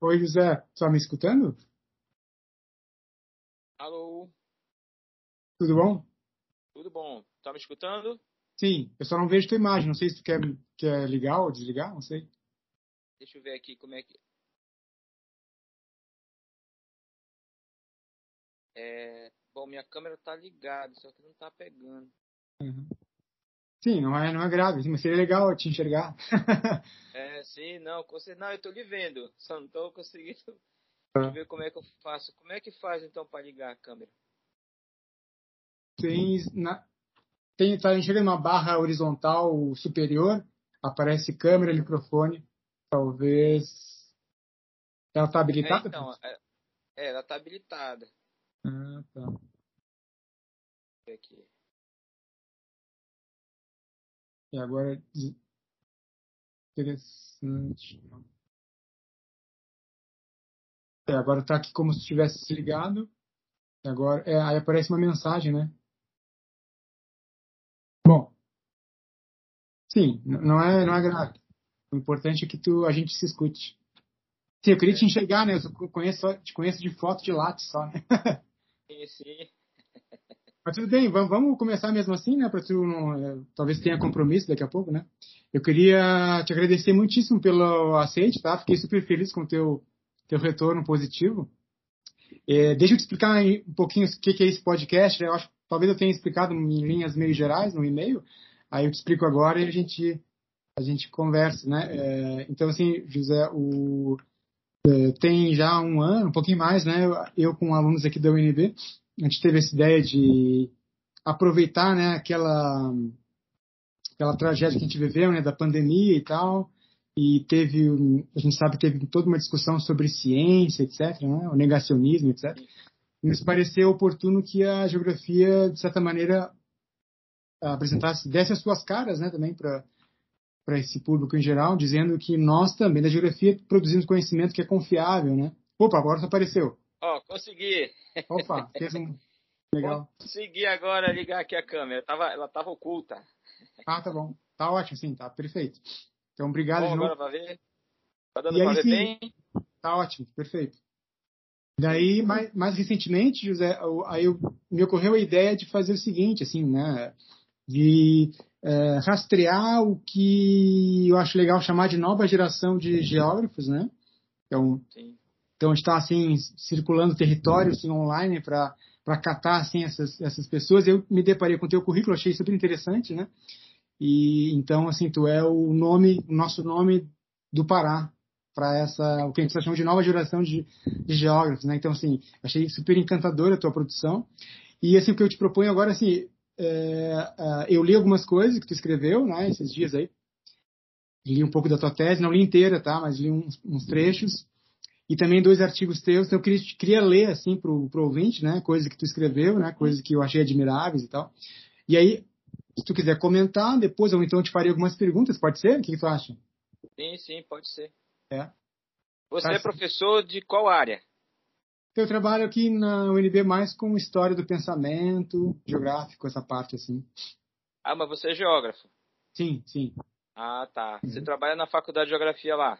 Oi, José. Está me escutando? Alô? Tudo bom? Tudo bom. Tá me escutando? Sim, eu só não vejo tua imagem. Não sei se tu quer, quer ligar ou desligar, não sei. Deixa eu ver aqui como é que. É... Bom, minha câmera tá ligada, só que não tá pegando. Uhum. Sim, não é, não é grave, mas seria legal te enxergar. é, sim, não, você, não, eu tô lhe vendo, só não tô conseguindo eu ver como é que eu faço. Como é que faz então para ligar a câmera? Tem, na, tem tá enxergando uma barra horizontal superior, aparece câmera, microfone, talvez ela está habilitada? É, então, é, é, ela está habilitada. Ah, tá. Aqui. E agora interessante. É, agora está aqui como se tivesse se ligado. Agora, é, aí aparece uma mensagem, né? Bom, sim, não é, não é grave. O importante é que tu, a gente se escute. Sim, eu queria te enxergar, né? Eu conheço, te conheço de foto de látis só, né? Sim, sim. Mas tudo bem, vamos, começar mesmo assim, né? Para tu não, é, talvez tenha compromisso daqui a pouco, né? Eu queria te agradecer muitíssimo pelo aceite, tá? Fiquei super feliz com o teu teu retorno positivo. É, deixa eu te explicar um pouquinho o que, é esse podcast. Eu acho, talvez eu tenha explicado em linhas meio gerais no e-mail. Aí eu te explico agora e a gente a gente conversa, né? É, então assim, José, o, é, tem já um ano, um pouquinho mais, né? Eu com alunos aqui da UNB, a gente teve essa ideia de aproveitar, né? Aquela aquela tragédia que a gente viveu, né? Da pandemia e tal e teve, a gente sabe teve toda uma discussão sobre ciência, etc., né? o negacionismo, etc. E nos pareceu oportuno que a geografia, de certa maneira, apresentasse, desse as suas caras né, também para para esse público em geral, dizendo que nós também, da geografia, produzimos conhecimento que é confiável, né? Opa, agora apareceu. Ó, oh, consegui. Opa, fez um... Legal. Consegui agora ligar aqui a câmera, tava, ela estava oculta. Ah, tá bom. Tá ótimo, sim, tá perfeito. Então, obrigado Bom, de novo. Agora ver. Tá dando para ver sim, bem? Tá ótimo, perfeito. Daí, mais, mais recentemente, José, aí eu, me ocorreu a ideia de fazer o seguinte, assim, né, de é, rastrear o que eu acho legal chamar de nova geração de geógrafos, né? Então, Sim. Então está assim circulando território assim, online para para catar assim essas essas pessoas. Eu me deparei com o teu currículo, achei super interessante, né? E então, assim, tu é o nome, o nosso nome do Pará para essa, o que a gente chama de nova geração de, de geógrafos, né? Então, assim, achei super encantadora a tua produção. E, assim, o que eu te proponho agora, assim, é, é, eu li algumas coisas que tu escreveu, né, esses dias aí. Li um pouco da tua tese, não li inteira, tá? Mas li uns, uns trechos. E também dois artigos teus. Então, eu queria, queria ler, assim, pro, pro ouvinte, né? Coisas que tu escreveu, né? Coisas que eu achei admiráveis e tal. E aí, se tu quiser comentar, depois ou então eu te farei algumas perguntas, pode ser? O que, que tu acha? Sim, sim, pode ser. É. Você tá é professor de qual área? Eu trabalho aqui na UNB mais com história do pensamento, geográfico, essa parte assim. Ah, mas você é geógrafo? Sim, sim. Ah, tá. Uhum. Você trabalha na faculdade de geografia lá?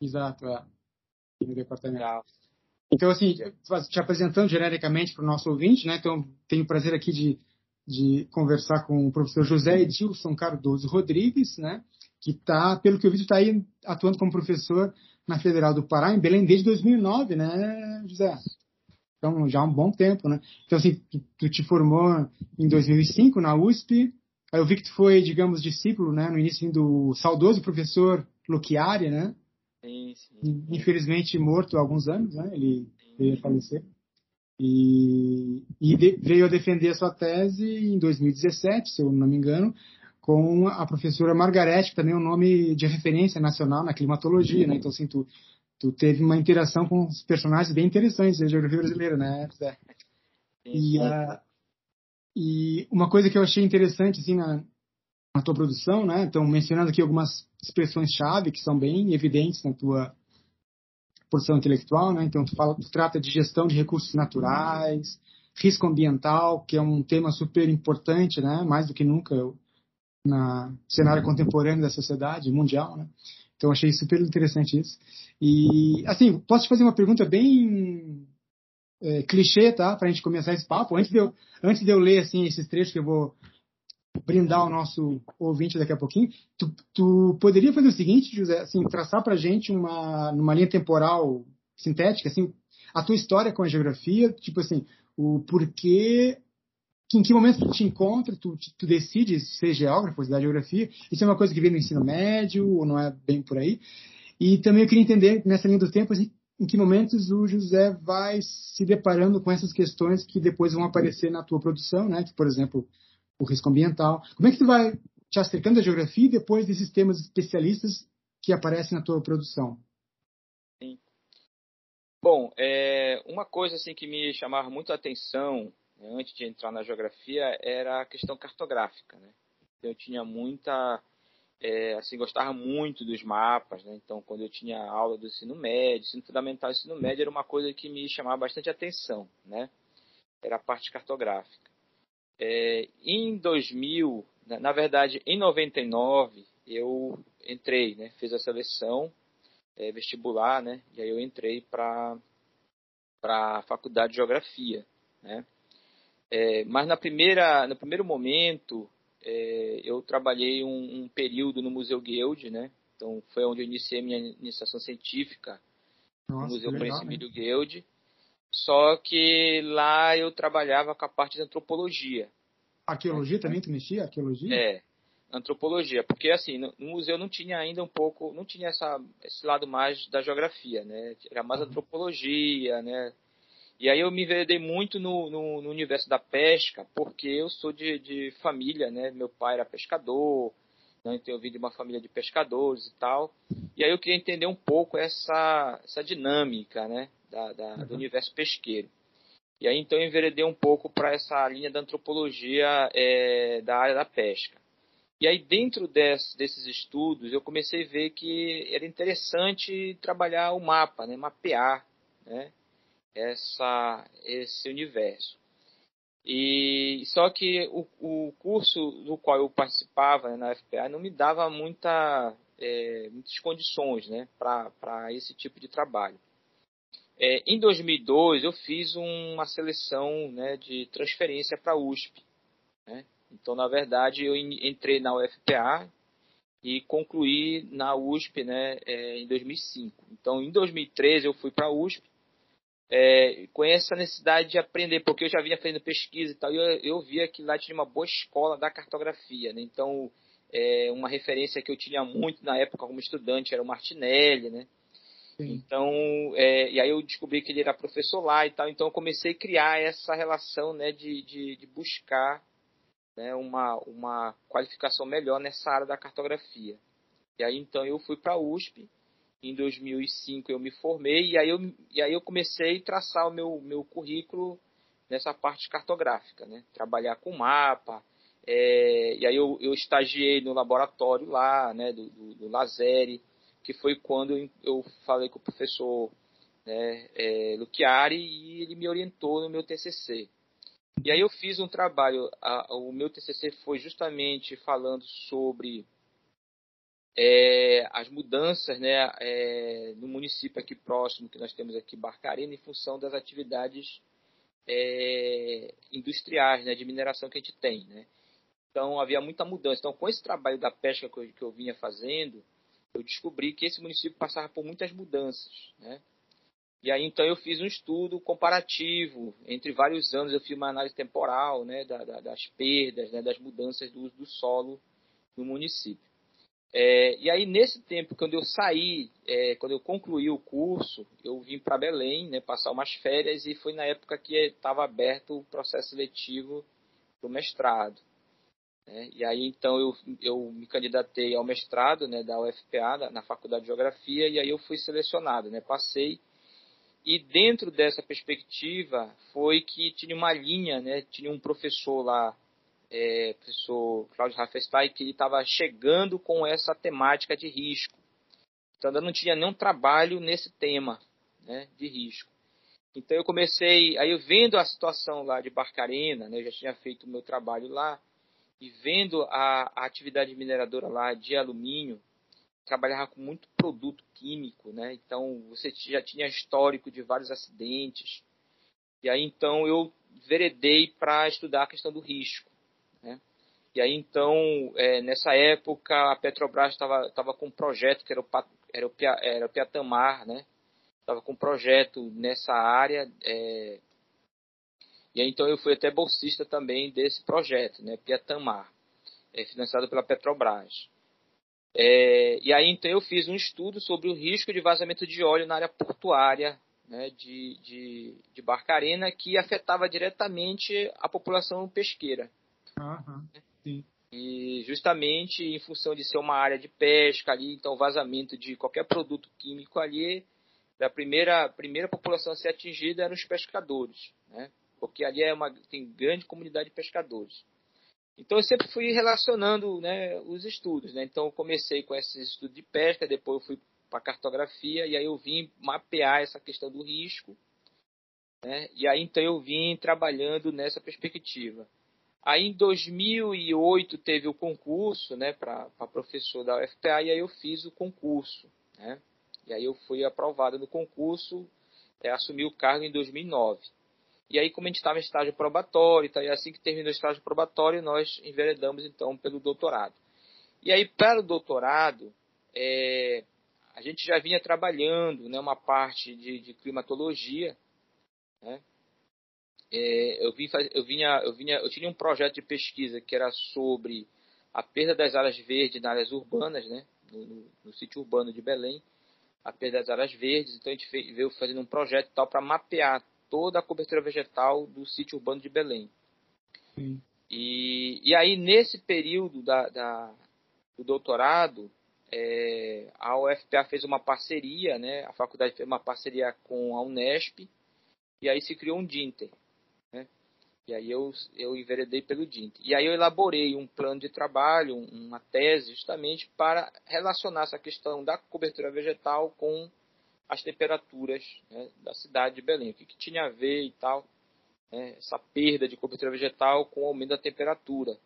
Exato, é. No departamento. Legal. Então, assim, te apresentando genericamente para o nosso ouvinte, né? Então, tenho o prazer aqui de de conversar com o professor José Edilson Cardoso Rodrigues, né, que está, pelo que eu vi, está aí atuando como professor na Federal do Pará, em Belém, desde 2009, né, José? Então, já há um bom tempo, né? Então, assim, tu, tu te formou em 2005 na USP, aí eu vi que tu foi, digamos, discípulo, né, no início do saudoso professor Luchiari, né? Sim, sim. Infelizmente morto há alguns anos, né? Ele veio a falecer. E, e de, veio a defender a sua tese em 2017, se eu não me engano, com a professora Margarete, que também é um nome de referência nacional na climatologia, né? Então, assim, tu, tu teve uma interação com os personagens bem interessantes da geografia brasileira, né, Zé? E, a, e uma coisa que eu achei interessante, assim, na, na tua produção, né? Então, mencionando aqui algumas expressões-chave que são bem evidentes na tua, porção intelectual, né? Então tu fala, tu trata de gestão de recursos naturais, risco ambiental, que é um tema super importante, né? Mais do que nunca na cenário contemporâneo da sociedade mundial, né? Então achei super interessante isso. E assim, posso te fazer uma pergunta bem é, clichê, tá? Para a gente começar esse papo. Antes de, eu, antes de eu ler assim esses trechos que eu vou brindar o nosso ouvinte daqui a pouquinho, tu, tu poderia fazer o seguinte, José, assim, traçar para gente uma numa linha temporal sintética, assim, a tua história com a geografia, tipo assim, o porquê em que momento tu te encontra, tu, tu ser geógrafo, estudar geografia, isso é uma coisa que vem no ensino médio, ou não é bem por aí? E também eu queria entender, nessa linha do tempo, assim, em que momentos o José vai se deparando com essas questões que depois vão aparecer na tua produção, né? Que, por exemplo, o risco ambiental. Como é que tu vai te acercando à geografia depois desses temas especialistas que aparecem na tua produção? Sim. Bom, é, uma coisa assim que me chamava muito a atenção né, antes de entrar na geografia era a questão cartográfica, né? Eu tinha muita é, assim, gostava muito dos mapas, né? Então, quando eu tinha aula do ensino médio, ensino fundamental e ensino médio, era uma coisa que me chamava bastante atenção, né? Era a parte cartográfica. É, em 2000, na verdade, em 99, eu entrei, né? Fiz a seleção é, vestibular, né? E aí eu entrei para a faculdade de geografia, né? É, mas na primeira, no primeiro momento, é, eu trabalhei um, um, período no Museu Guild, né? Então foi onde eu iniciei minha iniciação científica Nossa, no Museu Príncipe né? do Guild. Só que lá eu trabalhava com a parte de antropologia. Arqueologia também tu mexia? Arqueologia? É, antropologia, porque assim, no, no, museu não tinha ainda um pouco, não tinha essa, esse lado mais da geografia, né? Era mais uhum. antropologia, né? E aí eu me enveredei muito no, no, no, universo da pesca, porque eu sou de, de família, né? Meu pai era pescador, né? então eu vim de uma família de pescadores e tal. E aí eu queria entender um pouco essa, essa dinâmica, né? Da, da uhum. Do universo pesqueiro. E aí então eu enveredei um pouco para essa linha da antropologia é, da área da pesca. E aí dentro desse, desses estudos eu comecei a ver que era interessante trabalhar o mapa, né? Mapear, né? essa, esse universo. E só que o, o curso do qual eu participava né, na FPA não me dava muita, é, muitas condições né, para esse tipo de trabalho. É, em 2002 eu fiz uma seleção né, de transferência para a USP. Né? Então, na verdade, eu entrei na UFPA e concluí na USP né, é, em 2005. Então, em 2013 eu fui para a USP é, com essa necessidade de aprender, porque eu já vinha fazendo pesquisa e tal, e eu, eu via que lá tinha uma boa escola da cartografia, né? Então, é, uma referência que eu tinha muito na época como estudante era o Martinelli, né? Sim. Então, é, e aí eu descobri que ele era professor lá e tal, então eu comecei a criar essa relação, né, de, de, de buscar né, uma, uma qualificação melhor nessa área da cartografia. E aí então eu fui para a USP, em 2005 eu me formei e aí eu, e aí eu comecei a traçar o meu, meu currículo nessa parte cartográfica, né? Trabalhar com mapa, é, e aí eu, eu estagiei no laboratório lá, né, do, do, do Lazeri, que foi quando eu, falei com o professor né, é, Luchiari e ele me orientou no meu TCC. E aí eu fiz um trabalho, a, o meu TCC foi justamente falando sobre é, as mudanças né, é, no município aqui próximo, que nós temos aqui, Barcarena, em função das atividades é, industriais, né, de mineração que a gente tem. Né? Então, havia muita mudança. Então, com esse trabalho da pesca que eu, que eu vinha fazendo, eu descobri que esse município passava por muitas mudanças. Né? E aí, então, eu fiz um estudo comparativo. Entre vários anos, eu fiz uma análise temporal né, da, da, das perdas, né, das mudanças do uso do solo no município. É, e aí, nesse tempo, quando eu saí, é, quando eu concluí o curso, eu vim para Belém, né, passar umas férias, e foi na época que estava aberto o processo seletivo para o mestrado. Né? E aí, então, eu, eu me candidatei ao mestrado né, da UFPA, na, na Faculdade de Geografia, e aí eu fui selecionado, né, passei. E dentro dessa perspectiva, foi que tinha uma linha, né, tinha um professor lá, é, professor Cláudio Raffestein, que ele estava chegando com essa temática de risco. Então, ainda não tinha nenhum trabalho nesse tema né, de risco. Então, eu comecei, aí eu vendo a situação lá de Barcarena, né, eu já tinha feito o meu trabalho lá, e vendo a, a atividade mineradora lá de alumínio, trabalhava com muito produto químico, né? Então você já tinha histórico de vários acidentes. E aí então eu veredei para estudar a questão do risco, né? E aí então é, nessa época a Petrobras estava tava com um projeto que era o era o, era o Piatamar, né? Estava com um projeto nessa área. É, e aí então eu fui até bolsista também desse projeto, né? Piatamar, é, financiado pela Petrobras. É, e aí então eu fiz um estudo sobre o risco de vazamento de óleo na área portuária né, de, de, de Barcarena que afetava diretamente a população pesqueira. Uhum, sim. E justamente em função de ser uma área de pesca ali, então o vazamento de qualquer produto químico ali, a primeira, primeira população a ser atingida eram os pescadores, né? Porque ali é uma, tem grande comunidade de pescadores. Então eu sempre fui relacionando né, os estudos. Né? Então eu comecei com esse estudo de pesca, depois eu fui para cartografia e aí eu vim mapear essa questão do risco. Né? E aí então eu vim trabalhando nessa perspectiva. Aí em 2008 teve o concurso né, para professor da UFPA e aí eu fiz o concurso. Né? E aí eu fui aprovado no concurso, é, assumi o cargo em 2009. E aí, como a gente estava em estágio probatório, e assim que terminou o estágio probatório, nós enveredamos então pelo doutorado. E aí, para o doutorado, é, a gente já vinha trabalhando né, uma parte de, de climatologia. Né? É, eu, vim, eu, vinha, eu, vinha, eu tinha um projeto de pesquisa que era sobre a perda das áreas verdes nas áreas urbanas, né, no, no, no sítio urbano de Belém, a perda das áreas verdes. Então a gente veio fazendo um projeto tal para mapear toda a cobertura vegetal do sítio urbano de Belém. Sim. E, e aí, nesse período da, da do doutorado, é, a UFPA fez uma parceria, né, a faculdade fez uma parceria com a Unesp, e aí se criou um DINTER. Né, e aí eu, eu enveredei pelo DINTER. E aí eu elaborei um plano de trabalho, uma tese, justamente para relacionar essa questão da cobertura vegetal com as temperaturas né, da cidade de Belém. O que, que tinha a ver e tal, né, essa perda de cobertura vegetal com o aumento da temperatura.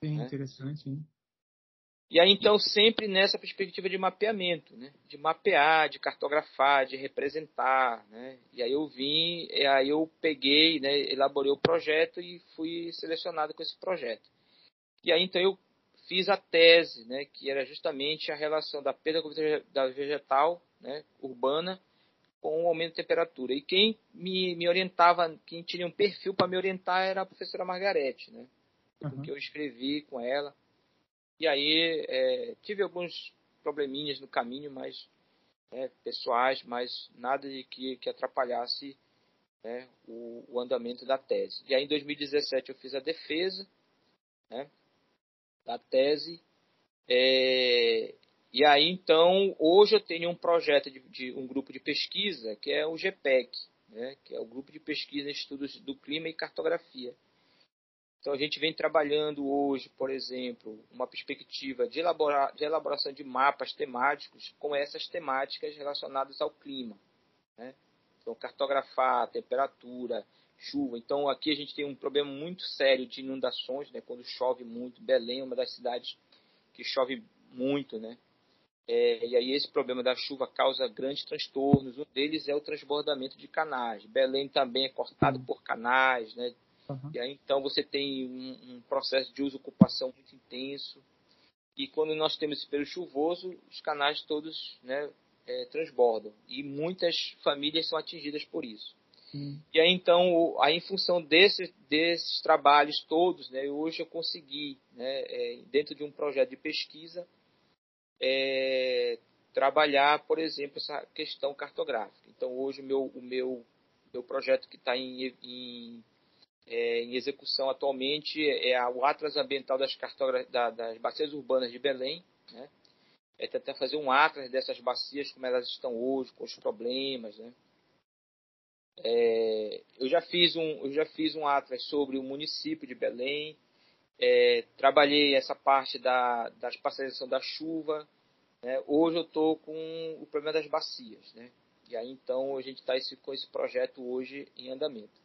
Sim, né? interessante. Hein? E aí, então, sempre nessa perspectiva de mapeamento, né? de mapear, de cartografar, de representar. Né? E aí eu vim, e aí eu peguei, né, elaborei o projeto e fui selecionado com esse projeto. E aí, então, eu fiz a tese, né, que era justamente a relação da perda da vegetal né, urbana com o aumento de temperatura. E quem me, me orientava, quem tinha um perfil para me orientar era a professora Margarete, né? Uhum. Que eu escrevi com ela. E aí é, tive alguns probleminhas no caminho, mas né, pessoais, mas nada de que, que atrapalhasse né, o, o, andamento da tese. E aí em 2017 eu fiz a defesa né, da tese. É, e aí, então, hoje eu tenho um projeto de, de, um grupo de pesquisa, que é o GPEC, né, que é o Grupo de Pesquisa em Estudos do Clima e Cartografia. Então, a gente vem trabalhando hoje, por exemplo, uma perspectiva de, elaborar, de elaboração de mapas temáticos com essas temáticas relacionadas ao clima. Né? Então, cartografar temperatura, chuva. Então, aqui a gente tem um problema muito sério de inundações, né? quando chove muito. Belém é uma das cidades que chove muito, né? É, e aí esse problema da chuva causa grandes transtornos. Um deles é o transbordamento de canais. Belém também é cortado por canais, né? Uhum. E aí então você tem um, um processo de uso-ocupação muito intenso. E quando nós temos esse período chuvoso, os canais todos né, é, transbordam. E muitas famílias são atingidas por isso. E aí então, aí, em função desse, desses trabalhos todos, né, hoje eu consegui, né, é, dentro de um projeto de pesquisa, é, trabalhar, por exemplo, essa questão cartográfica. Então, hoje, o meu, o meu, meu projeto que está em, em, é, em, execução atualmente é o Atlas Ambiental das, da, das Bacias Urbanas de Belém. Né? É tentar fazer um atlas dessas bacias, como elas estão hoje, com os problemas. Né? É, eu, já fiz um, eu já fiz um atlas sobre o município de Belém, é, trabalhei essa parte da, da parcerização da chuva. Né? Hoje eu estou com o problema das bacias. Né? E aí então a gente está com esse projeto hoje em andamento.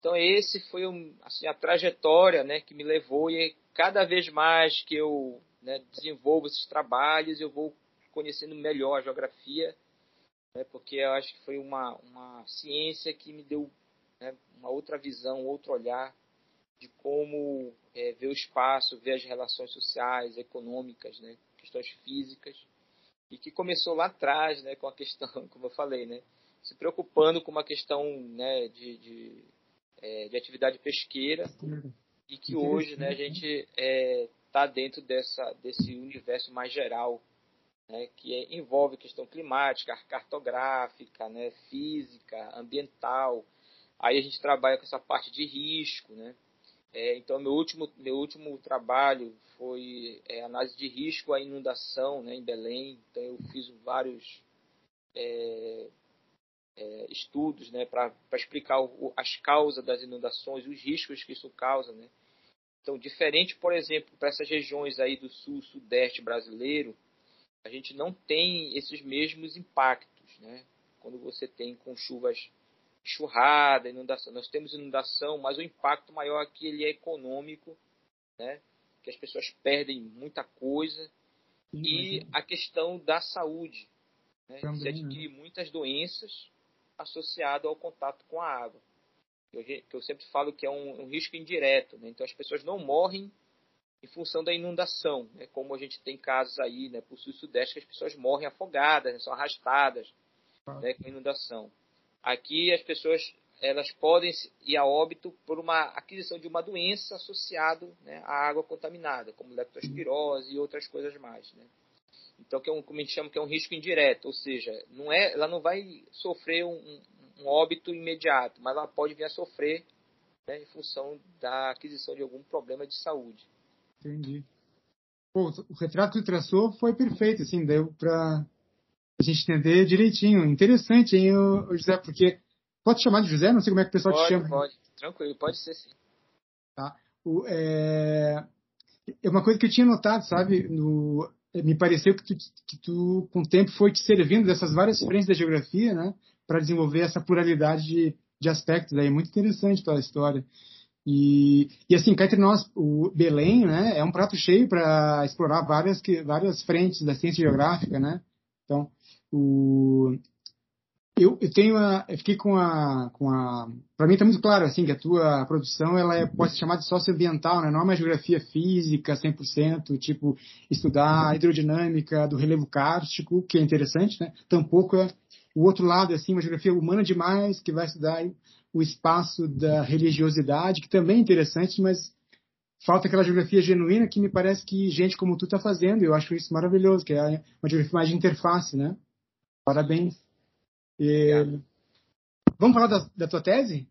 Então esse foi um, assim, a trajetória né, que me levou e cada vez mais que eu né, desenvolvo esses trabalhos eu vou conhecendo melhor a geografia, né, porque eu acho que foi uma, uma ciência que me deu né, uma outra visão, outro olhar de como é, ver o espaço, ver as relações sociais, econômicas, né, questões físicas, e que começou lá atrás, né, com a questão, como eu falei, né, se preocupando com uma questão né, de, de, é, de atividade pesqueira, e que hoje né, a gente está é, tá dentro dessa, desse universo mais geral, né, que é, envolve questão climática, cartográfica, né, física, ambiental. Aí a gente trabalha com essa parte de risco, né? É, então meu último meu último trabalho foi é, análise de risco à inundação, né, em Belém. Então eu fiz vários é, é estudos, né, para explicar o, as causas das inundações, os riscos que isso causa, né. Então diferente, por exemplo, para essas regiões aí do sul, sudeste brasileiro, a gente não tem esses mesmos impactos, né? Quando você tem com chuvas churrada, inundação, nós temos inundação, mas o impacto maior aqui ele é econômico, né? Que as pessoas perdem muita coisa e a questão da saúde, né? Também, Você adquire né? muitas doenças associadas ao contato com a água. Eu, que eu sempre falo que é um, um risco indireto, né? Então as pessoas não morrem em função da inundação, né? como a gente tem casos aí, né, por sul e sudeste, que as pessoas morrem afogadas, né, são arrastadas ah. né, com inundação. Aqui as pessoas elas podem ir a óbito por uma aquisição de uma doença associada né, à água contaminada, como leptospirose e outras coisas mais. Né? Então, que é um, como a gente chama, que é um risco indireto, ou seja, não é, ela não vai sofrer um, um óbito imediato, mas ela pode vir a sofrer né, em função da aquisição de algum problema de saúde. Entendi. Pô, o retrato que tu traçou foi perfeito, assim, deu para a gente entender direitinho. Interessante, hein, José, porque pode chamar de José? Não sei como é que o pessoal pode, te chama. Pode, tranquilo, pode ser sim. Tá. O, é... é uma coisa que eu tinha notado, sabe, no... me pareceu que tu, que tu, com o tempo, foi te servindo dessas várias frentes da geografia, né, para desenvolver essa pluralidade de, de aspectos. Aí é muito interessante a história. E, e assim, cá entre nós, o Belém né, é um prato cheio para explorar várias, várias frentes da ciência geográfica, né? Então, o, eu, eu tenho a, eu fiquei com a, com a para mim está muito claro assim que a tua produção ela é, pode ser chamada de socioambiental, né? Não é uma geografia física 100%, tipo estudar a hidrodinâmica do relevo kárstico, que é interessante, né? Tampouco é o outro lado assim, uma geografia humana demais que vai estudar o espaço da religiosidade, que também é interessante, mas falta aquela geografia genuína que me parece que gente como tu está fazendo, eu acho isso maravilhoso, que é uma geografia mais de interface, né? Parabéns. E... Vamos falar da, da, tua tese?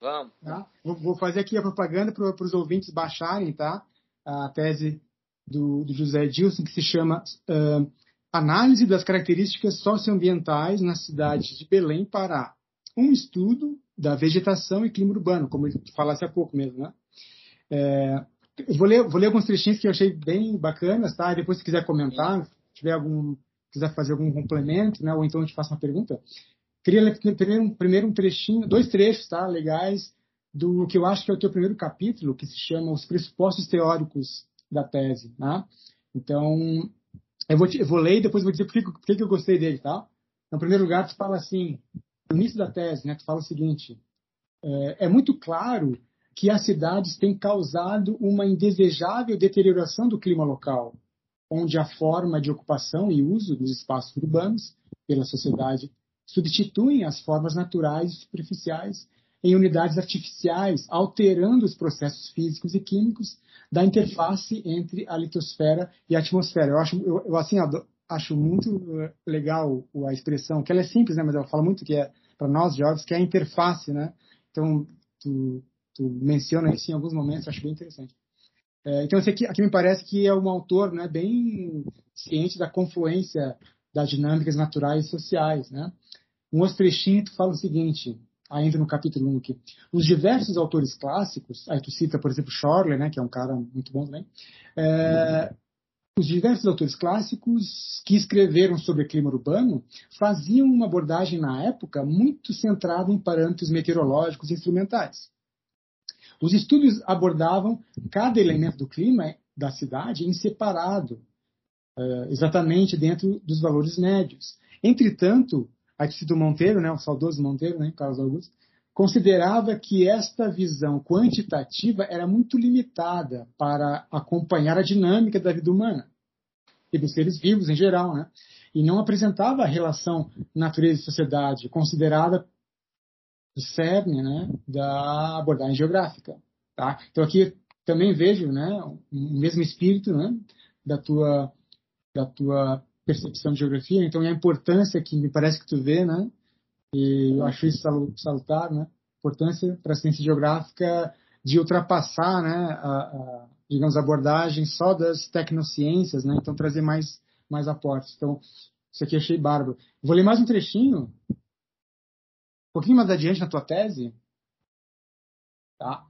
Vamos. Tá? Vou, vou, fazer aqui a propaganda para os ouvintes baixarem, tá? A tese do, do José Edilson, que se chama uh, Análise das características socioambientais na cidade de Belém, Pará. Um estudo da vegetação e clima urbano, como eu falasse há pouco mesmo, né? É, vou ler, vou ler alguns trechinhos que eu achei bem bacanas, tá? Depois se quiser comentar, se tiver algum, quiser fazer algum complemento, né? Ou então eu te faço uma pergunta. Queria ler primeiro, um trechinho, dois trechos, tá? Legais do que eu acho que é o teu primeiro capítulo, que se chama Os Pressupostos Teóricos da Tese, né? Então, eu vou, te, eu vou ler e depois vou dizer por que, eu gostei dele, tá? Em primeiro lugar, tu fala assim, no início da tese, né, tu fala o seguinte: é, é muito claro que as cidades têm causado uma indesejável deterioração do clima local, onde a forma de ocupação e uso dos espaços urbanos pela sociedade substituem as formas naturais e superficiais em unidades artificiais, alterando os processos físicos e químicos da interface entre a litosfera e a atmosfera. Eu acho, eu, eu assim, acho muito legal a expressão, que ela é simples, né, mas ela fala muito que é para nós jovens, que é a interface, né? Então, tu, tu menciona isso em alguns momentos, acho bem interessante. É, então, aqui, aqui me parece que é um autor né, bem ciente da confluência das dinâmicas naturais e sociais, né? Um outro fala o seguinte, ainda no capítulo 1 aqui. Os diversos autores clássicos, aí tu cita, por exemplo, Schorle, né, que é um cara muito bom também, é, os diversos autores clássicos que escreveram sobre clima urbano faziam uma abordagem na época muito centrada em parâmetros meteorológicos e instrumentais. Os estudos abordavam cada elemento do clima da cidade em separado, uh, exatamente dentro dos valores médios. Entretanto, do Monteiro, né, o saudoso Monteiro, né, Carlos Augusto, considerava que esta visão quantitativa era muito limitada para acompanhar a dinâmica da vida humana e dos seres vivos em geral, né? E não apresentava a relação natureza e sociedade considerada o cerne, né, da abordagem geográfica, tá? Então aqui também vejo, né, o mesmo espírito, né, da tua da tua percepção de geografia, então a importância que me parece que tu vê, né, e eu acho isso salutar, né, importância para a ciência geográfica de ultrapassar, né, a, a, digamos, abordagem só das tecnociências, né, então trazer mais, mais aportes. Então, isso aqui achei bárbaro. Vou ler mais um trechinho, um pouquinho mais adiante na tua tese, tá?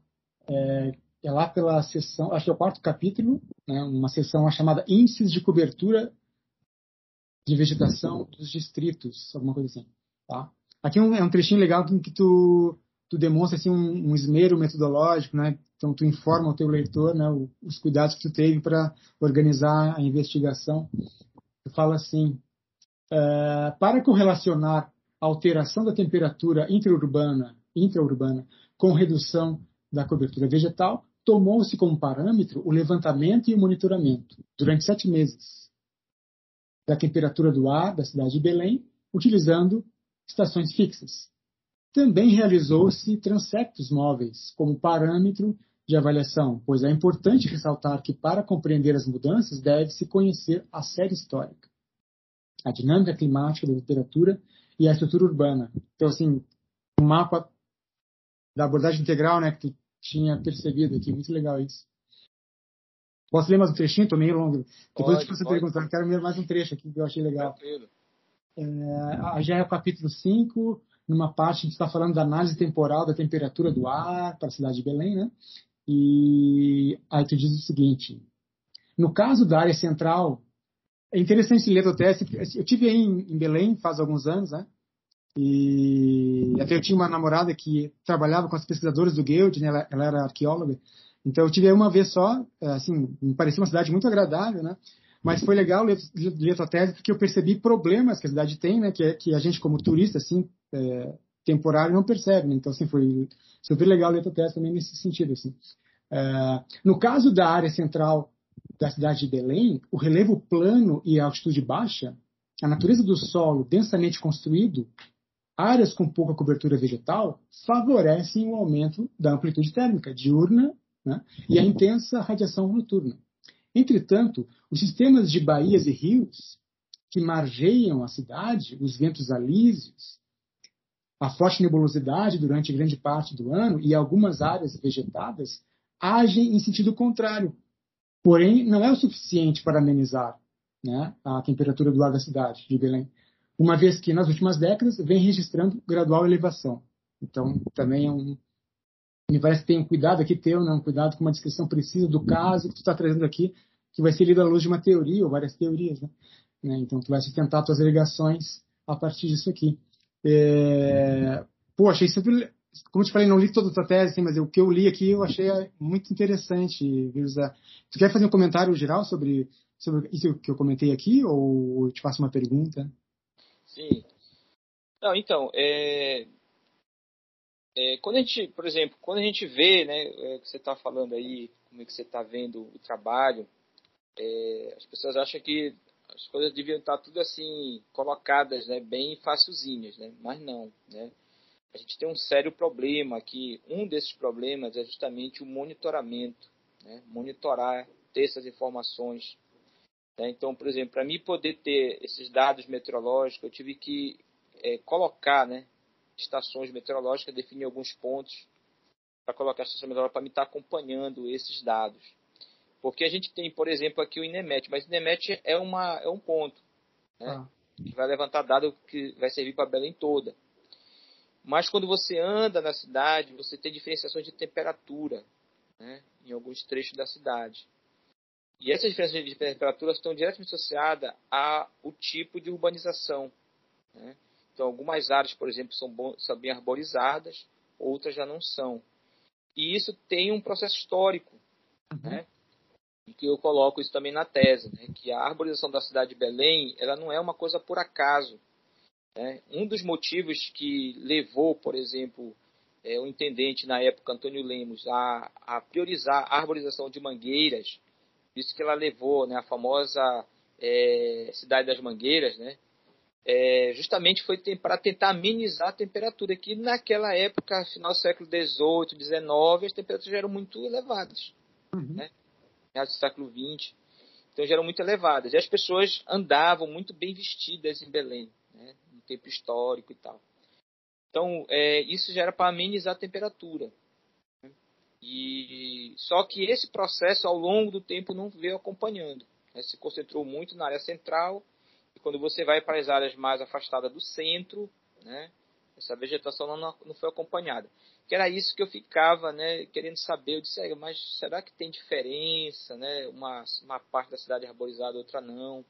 É, é lá pela sessão, acho que é o quarto capítulo, né, uma sessão chamada Índices de Cobertura de Vegetação dos Distritos, alguma coisa assim. Tá? Aqui é um, é um trechinho legal em que tu, tu demonstra assim, um, um, esmero metodológico, né? então tu informa o teu leitor né, os cuidados que tu teve para organizar a investigação. Tu fala assim, uh, para correlacionar a alteração da temperatura intraurbana, intraurbana com redução da cobertura vegetal, tomou-se como parâmetro o levantamento e o monitoramento, durante sete meses, da temperatura do ar da cidade de Belém, utilizando estações fixas. Também realizou-se transectos móveis como parâmetro de avaliação, pois é importante ressaltar que para compreender as mudanças deve-se conhecer a série histórica, a dinâmica climática da temperatura e a estrutura urbana. Então, assim, o mapa da abordagem integral, né, que tu tinha percebido aqui. Muito legal isso. Posso ler mais um trechinho? Estou meio longo. Depois pode, de você perguntar, quero ler mais um trecho aqui que eu achei legal. É, já é o capítulo 5, numa parte que está falando da análise temporal da temperatura do ar para a cidade de Belém, né? E aí tu diz o seguinte: no caso da área central, é interessante ler o teste. Eu tive aí em Belém faz alguns anos, né? E até eu tinha uma namorada que trabalhava com as pesquisadoras do Guild, né? ela, ela, era arqueóloga. Então eu tive uma vez só, é, assim, me parecia uma cidade muito agradável, né? Mas foi legal ler, ler tua tese porque eu percebi problemas que a cidade tem, né? Que, é, que a gente como turista, assim, é, temporário não percebe, né? Então, assim, foi super legal ler tua tese também nesse sentido, assim. É, no caso da área central da cidade de Belém, o relevo plano e a altitude baixa, a natureza do solo densamente construído áreas com pouca cobertura vegetal favorecem o aumento da amplitude térmica diurna né, e a intensa radiação noturna. Entretanto, os sistemas de baías e rios que margeiam a cidade, os ventos alísios, a forte nebulosidade durante grande parte do ano e algumas áreas vegetadas agem em sentido contrário. Porém, não é o suficiente para amenizar né, a temperatura do ar da cidade de Belém uma vez que nas últimas décadas vem registrando gradual elevação. Então, também é um. Me parece que tem um cuidado aqui teu, né? um cuidado com uma descrição precisa do caso que tu está trazendo aqui, que vai ser lido à luz de uma teoria ou várias teorias. Né? né? Então, tu vai sustentar tuas alegações a partir disso aqui. É... Pô, achei super. Como te falei, não li toda a tua tese, assim, mas o que eu li aqui eu achei muito interessante, Viruza. Tu quer fazer um comentário geral sobre, sobre isso que eu comentei aqui, ou eu te faço uma pergunta? Sim. Não, então, é, é, quando a gente, por exemplo, quando a gente vê, né, é, que você está falando aí, como é que você está vendo o trabalho, é, as pessoas acham que as coisas deviam estar tudo assim colocadas, né, bem facilzinhas, né, mas não, né. A gente tem um sério problema aqui. Um desses problemas é justamente o monitoramento, né, monitorar, ter essas informações né? Então, por exemplo, para mim poder ter esses dados meteorológicos, eu tive que é, colocar né, estações meteorológicas, definir alguns pontos para colocar estações meteorológicas para me estar tá acompanhando esses dados. Porque a gente tem, por exemplo, aqui o INEMET, mas o INEMET é, uma, é um ponto né, ah. que vai levantar dado que vai servir para Belém toda. Mas quando você anda na cidade, você tem diferenciações de temperatura né, em alguns trechos da cidade. E essas diferenças de temperatura estão diretamente associadas ao tipo de urbanização. Né? Então, algumas áreas, por exemplo, são, bom, são bem arborizadas, outras já não são. E isso tem um processo histórico. Uhum. Né? que eu coloco isso também na tese, né, que a arborização da cidade de Belém ela não é uma coisa por acaso. Né? Um dos motivos que levou, por exemplo, é, o intendente na época, Antônio Lemos, a, a, priorizar a arborização de mangueiras, isso que ela levou né, a famosa é, cidade das mangueiras, né, é, justamente foi para tentar amenizar a temperatura, que naquela época, final do século XVIII, XIX, as temperaturas eram muito elevadas. Uhum. Né? do século XX. Então já eram muito elevadas. E as pessoas andavam muito bem vestidas em Belém, né? no tempo histórico e tal. Então, é, isso já era para amenizar a temperatura. Né? E só que esse processo ao longo do tempo não veio acompanhando. Né? Se concentrou muito na área central quando você vai para as áreas mais afastadas do centro, né? essa vegetação não, não foi acompanhada. Que era isso que eu ficava, né, querendo saber. Eu disse, mas será que tem diferença, né? Uma, uma parte da cidade arborizada, outra não.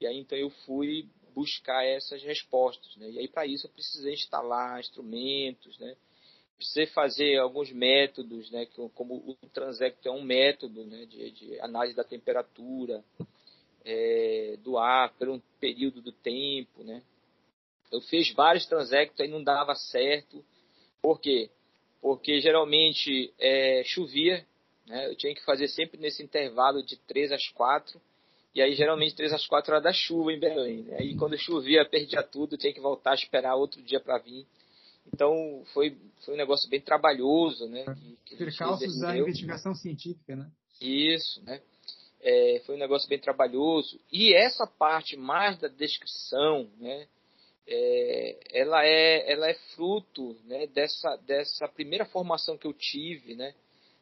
E aí então eu fui buscar essas respostas. Né? E aí, para isso, eu precisei instalar instrumentos, né? precisei fazer alguns métodos, né? como o Transect é um método né? de, de análise da temperatura é, do ar por um período do tempo. Né? Eu fiz vários Transectos e não dava certo. Por quê? Porque geralmente é, chovia, né? eu tinha que fazer sempre nesse intervalo de 3 às 4 e aí, geralmente, três às quatro horas da chuva em Belém. Né? Aí, quando chovia, perdia tudo, tinha que voltar a esperar outro dia para vir. Então, foi, foi um negócio bem trabalhoso, né? Que, que Percalços da investigação científica, né? Isso, né? É, foi um negócio bem trabalhoso. E essa parte mais da descrição, né? É, ela, é, ela é fruto né, dessa, dessa primeira formação que eu tive, né?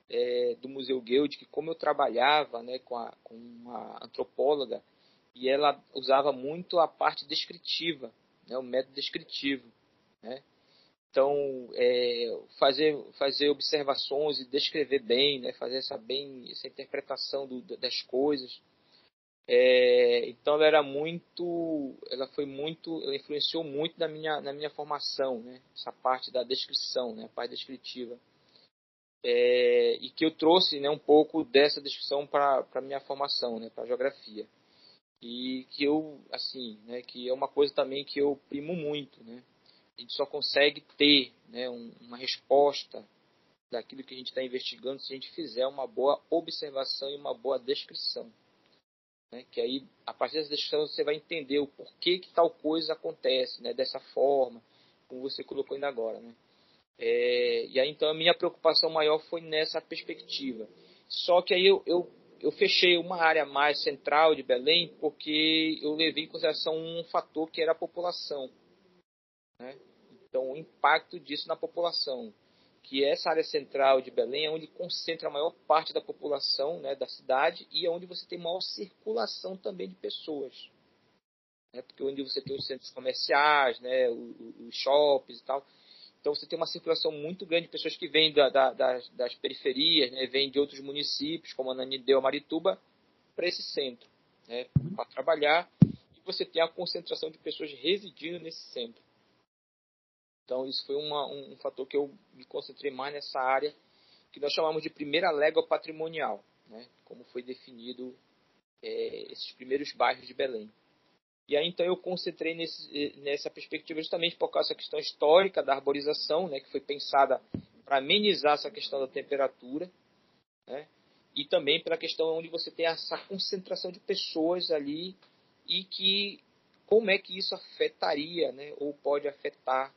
é, do Museu Guild, que como eu trabalhava né, com, a, com uma antropóloga, e ela usava muito a parte descritiva, né, o método descritivo. Né? Então, é, fazer, fazer observações e descrever bem, né, fazer essa, bem, essa interpretação do, das coisas. É, então, ela era muito, ela foi muito, ela influenciou muito na minha, na minha formação, né, essa parte da descrição, né, a parte descritiva é, e que eu trouxe né, um pouco dessa descrição para a minha formação, né, para a geografia. E que eu, assim, né, que é uma coisa também que eu primo muito, né. A gente só consegue ter né, um, uma resposta daquilo que a gente está investigando se a gente fizer uma boa observação e uma boa descrição. Né, que aí, a partir dessa descrição, você vai entender o porquê que tal coisa acontece, né, dessa forma, como você colocou ainda agora, né. É, e aí então a minha preocupação maior foi nessa perspectiva. Só que aí eu, eu, eu fechei uma área mais central de Belém porque eu levei em consideração um fator que era a população. Né? Então o impacto disso na população. Que essa área central de Belém é onde concentra a maior parte da população né, da cidade e é onde você tem maior circulação também de pessoas. Né? Porque onde você tem os centros comerciais, né, os, os shoppings e tal. Então você tem uma circulação muito grande de pessoas que vêm da, da, das, das, periferias, né, vêm de outros municípios, como Ananideu, Marituba, para esse centro, né, para trabalhar. E você tem a concentração de pessoas residindo nesse centro. Então isso foi uma, um, um, fator que eu me concentrei mais nessa área, que nós chamamos de primeira légua patrimonial, né, como foi definido é, esses primeiros bairros de Belém. E aí então eu concentrei nesse, nessa perspectiva justamente por causa dessa questão histórica da arborização, né, que foi pensada para amenizar essa questão da temperatura, né, e também pela questão onde você tem essa concentração de pessoas ali e que como é que isso afetaria, né, ou pode afetar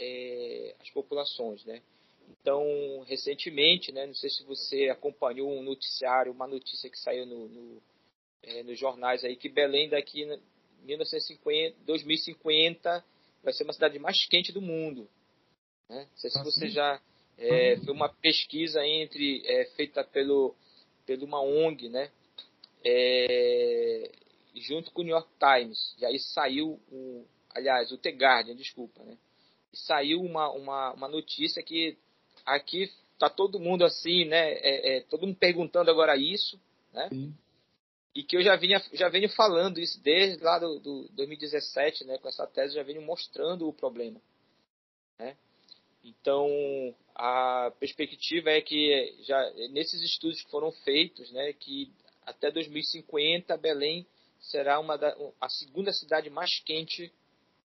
é, as populações, né? Então, recentemente, né, não sei se você acompanhou um noticiário, uma notícia que saiu no, no é, nos jornais aí, que Belém daqui 1950, 2050 vai ser uma cidade mais quente do mundo. Né? Não sei se você já é, foi uma pesquisa entre é, feita pelo pelo uma ONG, né? É, junto com o New York Times. E aí saiu o, aliás, o The Guardian, desculpa, né? Saiu uma, uma, uma notícia que aqui tá todo mundo assim, né? É, é, todo mundo perguntando agora isso, né? Sim e que eu já vinha já venho falando isso desde lá do, do 2017, né, com essa tese já venho mostrando o problema, né? Então, a perspectiva é que já nesses estudos que foram feitos, né, que até 2050 Belém será uma da, a segunda cidade mais quente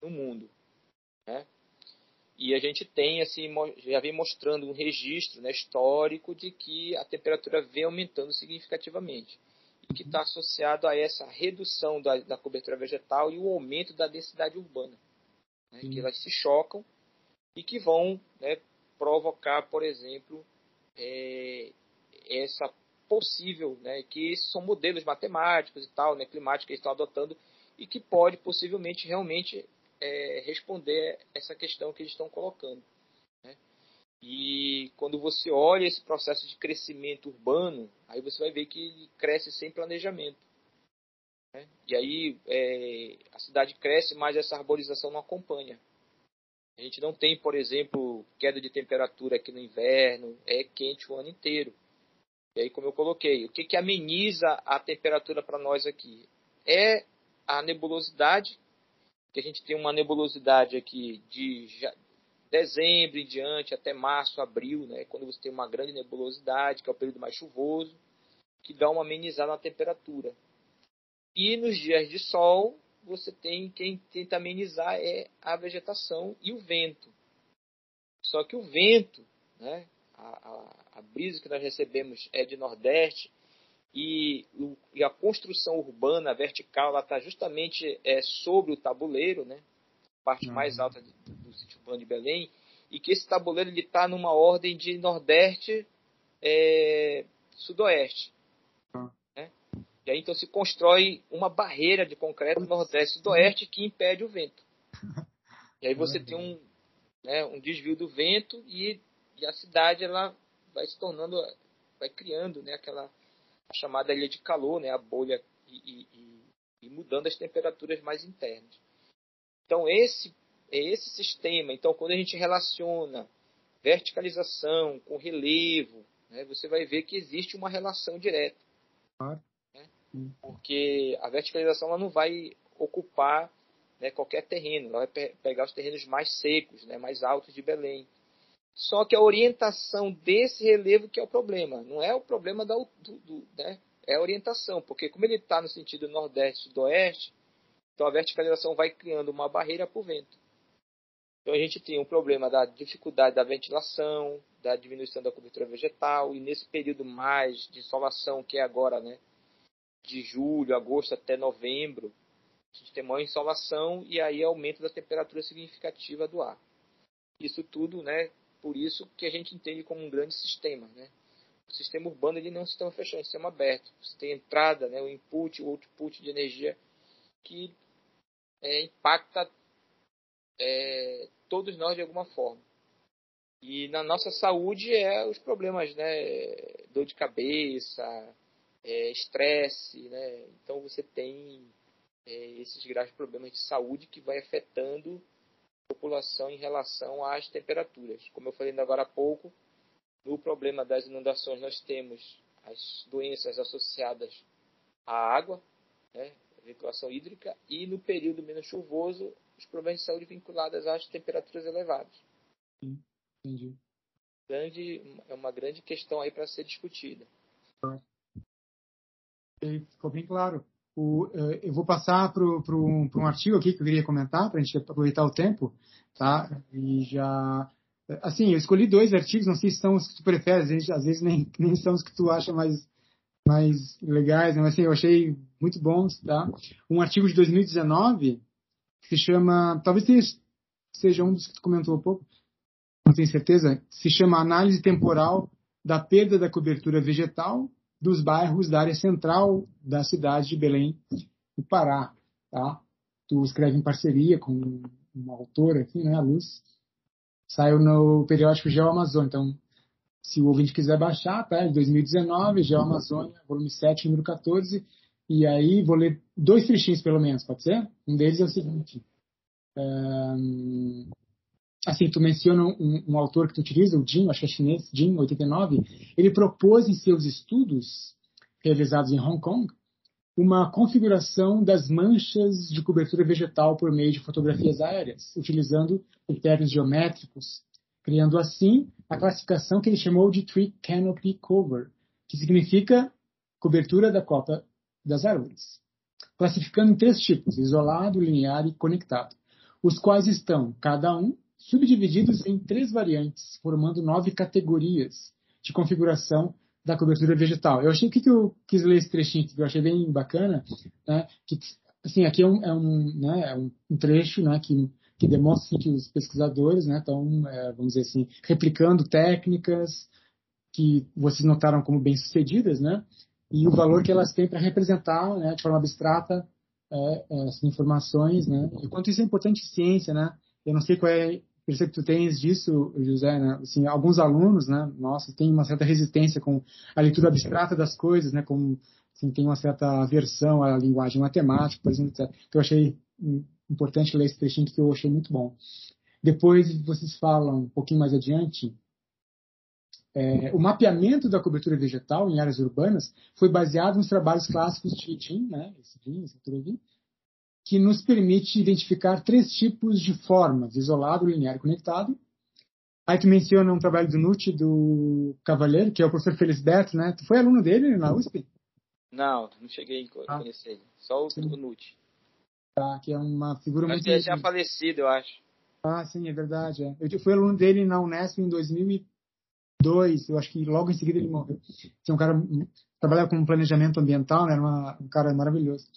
no mundo, né? E a gente tem assim já vem mostrando um registro né, histórico de que a temperatura vem aumentando significativamente. E que está associado a essa redução da, da, cobertura vegetal e o aumento da densidade urbana, né, que elas se chocam e que vão né, provocar, por exemplo, é, essa possível, né, que esses são modelos matemáticos e tal, né, climáticos que eles estão adotando e que pode possivelmente realmente é, responder essa questão que eles estão colocando. Né? E quando você olha esse processo de crescimento urbano, aí você vai ver que ele cresce sem planejamento. Né? E aí é, a cidade cresce, mas essa arborização não acompanha. A gente não tem, por exemplo, queda de temperatura aqui no inverno, é quente o ano inteiro. E aí, como eu coloquei, o que, que ameniza a temperatura para nós aqui? É a nebulosidade, que a gente tem uma nebulosidade aqui de dezembro em diante até março, abril, né, quando você tem uma grande nebulosidade, que é o período mais chuvoso, que dá uma amenizada na temperatura. E nos dias de sol, você tem quem tenta amenizar é a vegetação e o vento. Só que o vento, né, a, a, a brisa que nós recebemos é de nordeste e, e a construção urbana vertical está justamente é, sobre o tabuleiro, né, parte uhum. mais alta do, do sítio urbano de Belém, e que esse tabuleiro está numa ordem de nordeste é, sudoeste. E aí então se constrói uma barreira de concreto nordeste sudoeste que impede o vento. E aí você tem um, né, um desvio do vento e, e, a cidade ela vai se tornando, vai criando né, aquela chamada ilha de calor, né, a bolha e, e, e mudando as temperaturas mais internas. Então esse é esse sistema. Então quando a gente relaciona verticalização com relevo, né, você vai ver que existe uma relação direta. Claro porque a verticalização ela não vai ocupar né, qualquer terreno, ela vai pe pegar os terrenos mais secos, né, mais altos de Belém. Só que a orientação desse relevo que é o problema, não é o problema da, do, do né, é a orientação, porque como ele está no sentido nordeste-sudoeste, então a verticalização vai criando uma barreira para o vento. Então a gente tem um problema da dificuldade da ventilação, da diminuição da cobertura vegetal, e nesse período mais de insolação que é agora, né, de julho, agosto até novembro, a gente tem maior insolação e aí aumento da temperatura significativa do ar. Isso tudo, né, por isso que a gente entende como um grande sistema, né? O sistema urbano ele não é um sistema fechado, é um sistema aberto. Você tem entrada, né, o input, o output de energia que é, impacta é, todos nós de alguma forma. E na nossa saúde é os problemas, né, dor de cabeça, é, estresse, né? Então você tem é, esses graves problemas de saúde que vai afetando população em relação às temperaturas. Como eu falei agora há pouco, no problema das inundações nós temos as doenças associadas à água, né? vinculação hídrica, e no período menos chuvoso, os problemas de saúde vinculados às temperaturas elevadas. Sim, entendi. Grande, é uma grande questão aí para ser discutida ficou bem claro. O, eh, eu vou passar para um, artigo aqui que eu queria comentar, para a gente aproveitar o tempo, tá? E já. Assim, eu escolhi dois artigos, não sei se são os que tu prefere, às vezes, às vezes nem, nem são os que tu acha mais, mais legais, mas assim, eu achei muito bons, tá? Um artigo de 2019 que se chama, talvez seja um dos que tu comentou um pouco, não tenho certeza, se chama Análise Temporal da Perda da Cobertura Vegetal dos bairros da área central da cidade de Belém, do Pará. Tá? Tu escreve em parceria com uma autora aqui, né, a Luz. Saiu no periódico Geo Amazônia. Então, se o ouvinte quiser baixar, tá? É de 2019, Geo Amazônia, volume 7, número 14. E aí vou ler dois trechinhos, pelo menos, pode ser? Um deles é o seguinte. Um, assim, tu menciona um, um, autor que tu utiliza, o Jin, acho que é chinês, Jin, 89, ele propôs em seus estudos realizados em Hong Kong uma configuração das manchas de cobertura vegetal por meio de fotografias aéreas, utilizando critérios geométricos criando assim a classificação que ele chamou de Tree Canopy Cover, que significa cobertura da copa das árvores, classificando em três tipos: isolado, linear e conectado, os quais estão, cada um, subdivididos em três variantes, formando nove categorias de configuração da cobertura vegetal. Eu achei que, que eu quis ler esse trechinho que eu achei bem bacana, né? Que assim aqui é um, é um, né, é um trecho, né? Que que demonstra assim, que os pesquisadores né, estão, é, vamos dizer assim, replicando técnicas que vocês notaram como bem-sucedidas, né? E o valor que elas têm para representar, né, de forma abstrata, é, essas informações, né? E quanto isso é importante ciência, né? Eu não sei qual é percebo que tu tens disso, José, né? Assim, alguns alunos, né? Nossa, têm uma certa resistência com a leitura abstrata das coisas, né? Como assim, tem uma certa aversão à linguagem matemática, por exemplo, que eu achei importante ler esse trechinho que eu achei muito bom. Depois vocês falam um pouquinho mais adiante. É, o mapeamento da cobertura vegetal em áreas urbanas foi baseado nos trabalhos clássicos de Jim, né, esse Jim, esse aqui, que nos permite identificar três tipos de formas: isolado, linear e conectado. Aí tu menciona um trabalho do Nucci, do Cavaleiro, que é o professor Felisberto, né? Tu foi aluno dele na USP? Não, não cheguei a conhecer ele. Só o, o Nucci. Tá, que é uma figura muito... Ele já falecido, eu acho. Ah, sim, é verdade. É. Eu fui aluno dele na Unesp em 2002, eu acho que logo em seguida ele morreu. Tinha um cara trabalhava com planejamento ambiental, né, era uma, um cara maravilhoso.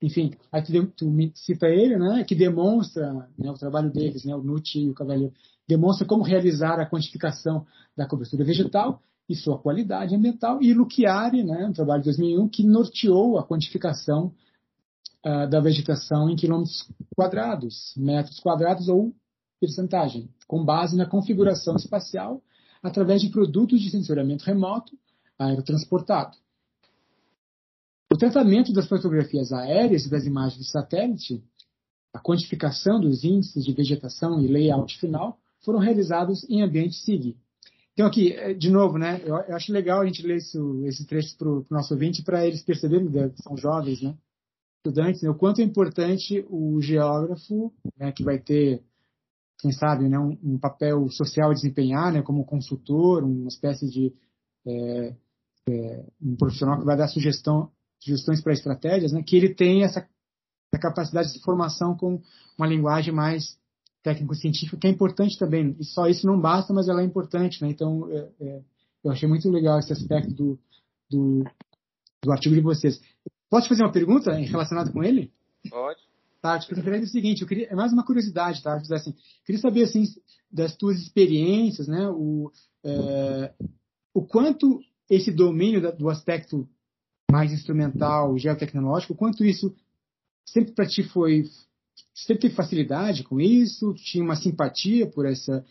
Enfim, aí tu, me cita ele, né, que demonstra né, o trabalho deles, né, o Nucci e o Cavaleiro, demonstra como realizar a quantificação da cobertura vegetal e sua qualidade ambiental, e Luchiari, né, um trabalho de 2001, que norteou a quantificação uh, da vegetação em quilômetros quadrados, metros quadrados ou percentagem, com base na configuração espacial através de produtos de sensoriamento remoto aerotransportado. O tratamento das fotografias aéreas e das imagens de satélite, a quantificação dos índices de vegetação e layout final foram realizados em ambiente SIG. Então aqui, eh, de novo, né, eu, acho legal a gente ler isso, esse trecho para o nosso ouvinte para eles perceberem que são jovens, né, estudantes, né, o quanto é importante o geógrafo, né, que vai ter, quem sabe, né, um, um, papel social a desempenhar, né, como consultor, uma espécie de é, é, um profissional que vai dar sugestão, sugestões para estratégias, né, que ele tem essa, capacidade de formação com uma linguagem mais técnico-científica, que é importante também. E só isso não basta, mas ela é importante. Né? Então, é, é, eu achei muito legal esse aspecto do, do, do artigo de vocês. Posso fazer uma pergunta relacionada com ele? Pode. Tá, tipo, eu queria o seguinte, eu queria, é mais uma curiosidade, tá? Assim, queria saber, assim, das tuas experiências, né? O, é, o quanto esse domínio da, do aspecto mais instrumental, geotecnológico, quanto isso sempre para ti foi, sempre teve facilidade com isso? Tinha uma simpatia por essa,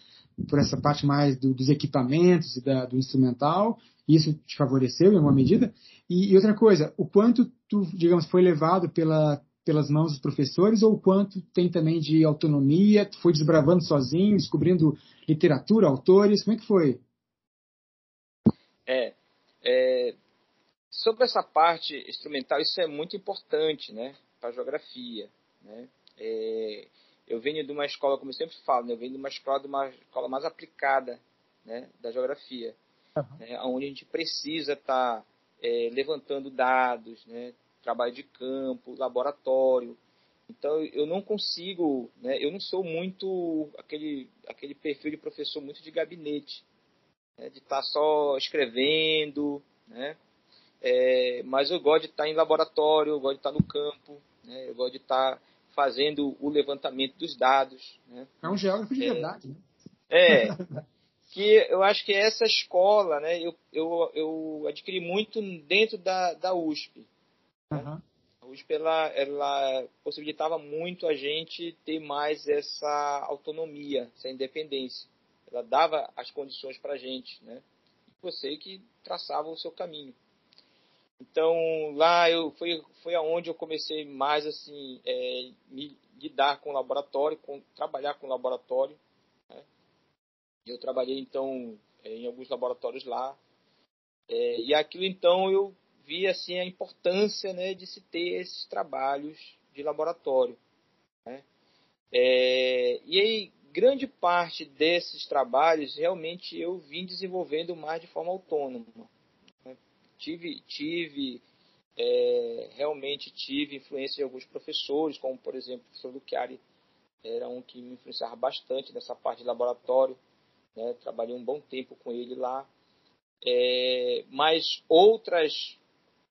por essa parte mais do, dos equipamentos e da, do instrumental? isso te favoreceu em alguma medida. E, e, outra coisa, o quanto tu, digamos, foi levado pela, pelas mãos dos professores ou o quanto tem também de autonomia, tu foi desbravando sozinho, descobrindo literatura, autores, como é que foi? É, é sobre essa parte instrumental, isso é muito importante, né, para a geografia, né. É, eu venho de uma escola, como eu sempre falo, né, eu venho de uma escola, de uma escola mais aplicada, né, da geografia uhum. né, onde a gente precisa estar tá, é, levantando dados, né, trabalho de campo, laboratório. Então eu não consigo, né, eu não sou muito aquele, aquele perfil de professor muito de gabinete, né, de estar tá só escrevendo, né, é, mas eu gosto de estar em laboratório, eu gosto de estar no campo, né, eu gosto de estar fazendo o levantamento dos dados. Né. É um geógrafo de é, verdade, né? É, que eu acho que essa escola, né, eu, eu, eu adquiri muito dentro da, da USP. Né? Uhum. A USP ela, ela possibilitava muito a gente ter mais essa autonomia, essa independência. Ela dava as condições para a gente, né? Você que traçava o seu caminho. Então lá eu foi foi aonde eu comecei mais assim é, me lidar com o laboratório, com trabalhar com o laboratório eu trabalhei então é, em alguns laboratórios lá. É, e aquilo então eu vi assim a importância né, de se ter esses trabalhos de laboratório. Né? É, e aí, grande parte desses trabalhos realmente eu vim desenvolvendo mais de forma autônoma. Tive, tive é, realmente tive influência de alguns professores, como por exemplo o professor Luciari, era um que me influenciava bastante nessa parte de laboratório. Né? Trabalhei um bom tempo com ele lá. É, mas outras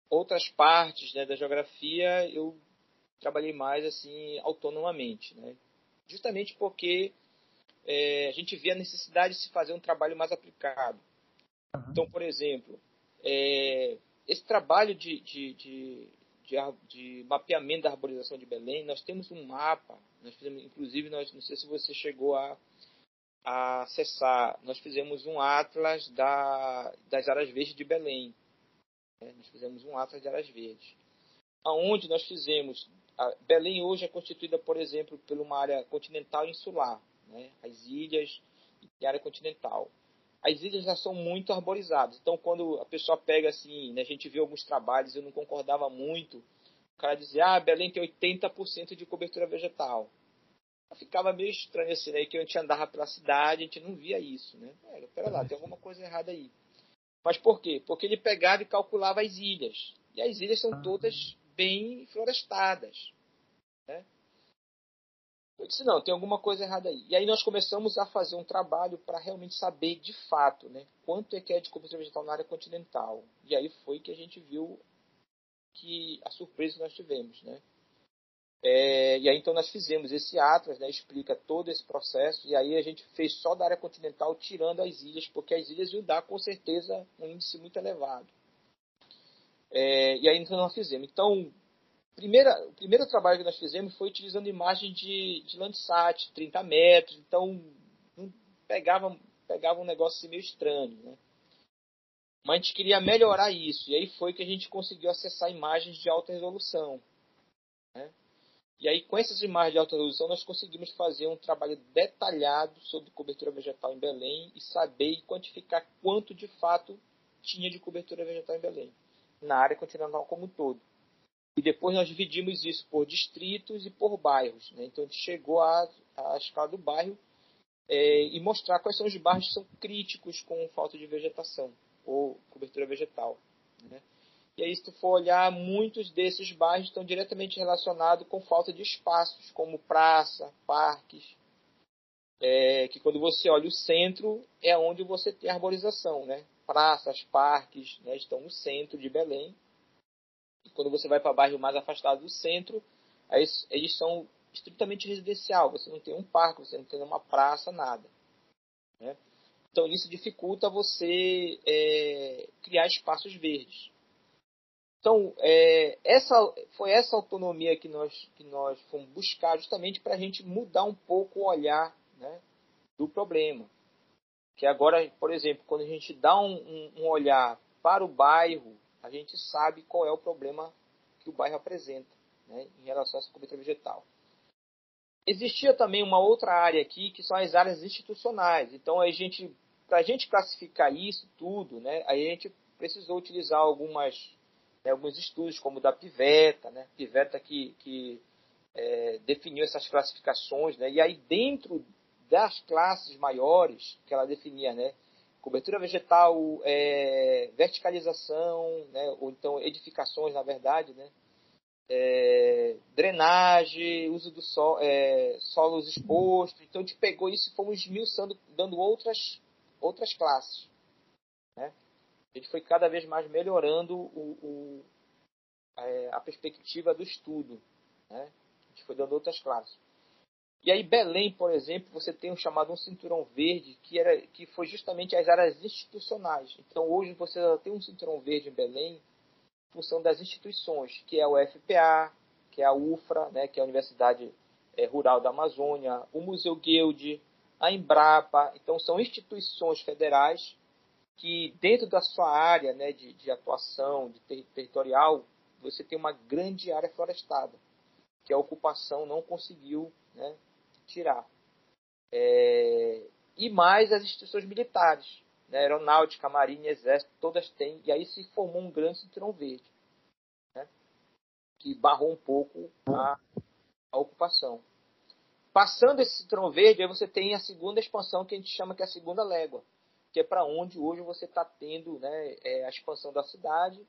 outras partes né, da geografia eu trabalhei mais assim autonomamente, né? justamente porque é, a gente vê a necessidade de se fazer um trabalho mais aplicado. Então, por exemplo, é, esse trabalho de, de, de, de, mapeamento da arborização de Belém, nós temos um mapa, nós fizemos, inclusive, nós, não sei se você chegou a, a acessar, nós fizemos um atlas da, das áreas verdes de Belém. Né? Nós fizemos um atlas de áreas verdes. Aonde nós fizemos Belém hoje é constituída, por exemplo, por uma área continental e insular, né? as ilhas e a área continental. As ilhas já são muito arborizadas, então quando a pessoa pega assim, né, a gente vê alguns trabalhos, eu não concordava muito, o cara dizia, ah, Belém tem 80% de cobertura vegetal. Eu ficava meio estranho assim, né, que a gente andava pela cidade, a gente não via isso, né? Pera lá, tem alguma coisa errada aí. Mas por quê? Porque ele pegava e calculava as ilhas. E as ilhas são todas bem florestadas. Né? Eu disse, não, tem alguma coisa errada aí. E aí nós começamos a fazer um trabalho para realmente saber de fato né, quanto é que é de cobertura vegetal na área continental. E aí foi que a gente viu que a surpresa que nós tivemos. Né? É, e aí então nós fizemos esse atlas, né, explica todo esse processo, e aí a gente fez só da área continental, tirando as ilhas, porque as ilhas iam dar com certeza um índice muito elevado. É, e aí então nós fizemos. Então, primeira, o primeiro trabalho que nós fizemos foi utilizando imagem de, de Landsat, 30 metros, então pegava, pegava um negócio assim meio estranho, né? Mas a gente queria melhorar isso, e aí foi que a gente conseguiu acessar imagens de alta resolução. Né? E aí, com essas imagens de alta resolução, nós conseguimos fazer um trabalho detalhado sobre cobertura vegetal em Belém e saber e quantificar quanto de fato tinha de cobertura vegetal em Belém na área continental como um todo. E depois nós dividimos isso por distritos e por bairros. Né? Então a gente chegou à, à escala do bairro é, e mostrar quais são os bairros que são críticos com falta de vegetação ou cobertura vegetal. Né? E aí, se tu for olhar, muitos desses bairros estão diretamente relacionados com falta de espaços, como praça, parques, é, que quando você olha o centro, é onde você tem arborização, né? praças, parques, né, estão no centro de Belém. Quando você vai para bairro mais afastado do centro, eles, eles são estritamente residencial. Você não tem um parque, você não tem uma praça, nada. Né? Então isso dificulta você é, criar espaços verdes. Então é, essa foi essa autonomia que nós que nós fomos buscar justamente para a gente mudar um pouco o olhar né, do problema que agora, por exemplo, quando a gente dá um, um, um olhar para o bairro, a gente sabe qual é o problema que o bairro apresenta né, em relação essa cobertura vegetal. Existia também uma outra área aqui, que são as áreas institucionais. Então, a gente, para a gente classificar isso tudo, né, a gente precisou utilizar algumas, né, alguns estudos, como o da Piveta, né, Piveta que, que é, definiu essas classificações, né, e aí dentro das classes maiores que ela definia, né? Cobertura vegetal, é, verticalização, né? ou então edificações, na verdade, né? É, drenagem, uso do sol, é, solos expostos. Então, a gente pegou isso e fomos esmiuçando, dando outras, outras classes. Né? A gente foi cada vez mais melhorando o, o é, a perspectiva do estudo. Né? A gente foi dando outras classes. E aí Belém, por exemplo, você tem um chamado um cinturão verde, que era que foi justamente as áreas institucionais. Então hoje você tem um cinturão verde em Belém em função das instituições, que é o FPA, que é a UFRA, né, que é a Universidade é, Rural da Amazônia, o Museu Guild, a Embrapa. Então são instituições federais que dentro da sua área né, de, de atuação de ter, territorial, você tem uma grande área florestada, que a ocupação não conseguiu né, tirar. É, e mais as instituições militares, né, aeronáutica, marinha, exército, todas têm, e aí se formou um grande cinturão verde, né, que barrou um pouco a, a ocupação. passando esse cinturão verde, aí você tem a segunda expansão que a gente chama que é a segunda légua, que é para onde hoje você está tendo né, é a expansão da cidade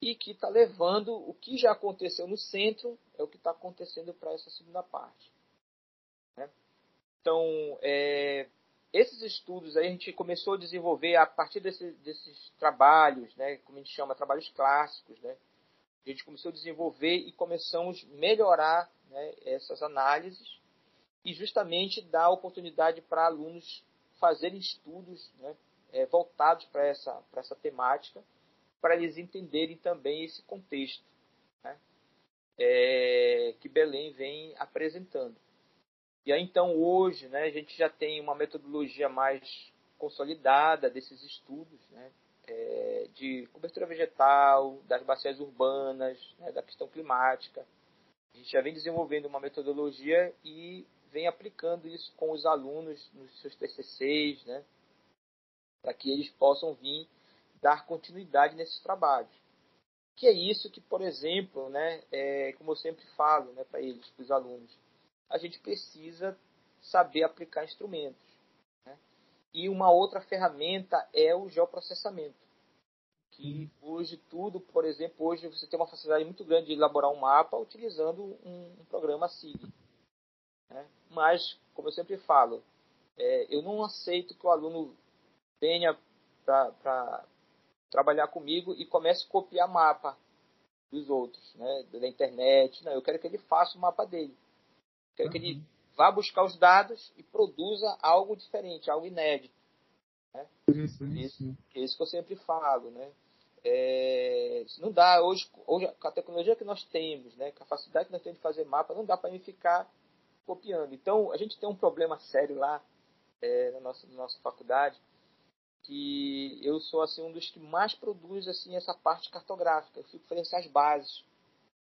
e que está levando o que já aconteceu no centro é o que está acontecendo para essa segunda parte. Né? Então, é, esses estudos aí a gente começou a desenvolver a partir desse, desses trabalhos, né, como a gente chama, trabalhos clássicos, né, a gente começou a desenvolver e começamos a melhorar né, essas análises e justamente dar oportunidade para alunos fazerem estudos né, é, voltados para essa, essa temática, para eles entenderem também esse contexto né, é, que Belém vem apresentando. E aí, então, hoje, né, a gente já tem uma metodologia mais consolidada desses estudos, né, é, de cobertura vegetal, das bacias urbanas, né, da questão climática. A gente já vem desenvolvendo uma metodologia e vem aplicando isso com os alunos nos seus TCCs, né, para que eles possam vir dar continuidade nesses trabalhos. Que é isso que, por exemplo, né, é, como eu sempre falo né, para eles, para os alunos, a gente precisa saber aplicar instrumentos. Né? E uma outra ferramenta é o geoprocessamento. Que hoje tudo, por exemplo, hoje você tem uma facilidade muito grande de elaborar um mapa utilizando um, um programa SIG. Né? Mas, como eu sempre falo, é, eu não aceito que o aluno venha para trabalhar comigo e comece a copiar mapa dos outros, né, da internet. Não, eu quero que ele faça o mapa dele. Quero uhum. que ele vá buscar os dados e produza algo diferente, algo inédito. Né? Isso, isso. É isso que eu sempre falo, né? É, não dá hoje, hoje com a tecnologia que nós temos, né, com a facilidade que nós temos de fazer mapa, não dá para ficar copiando. Então a gente tem um problema sério lá é, na, nossa, na nossa faculdade, que eu sou assim um dos que mais produz assim essa parte cartográfica. Eu fico fazendo as bases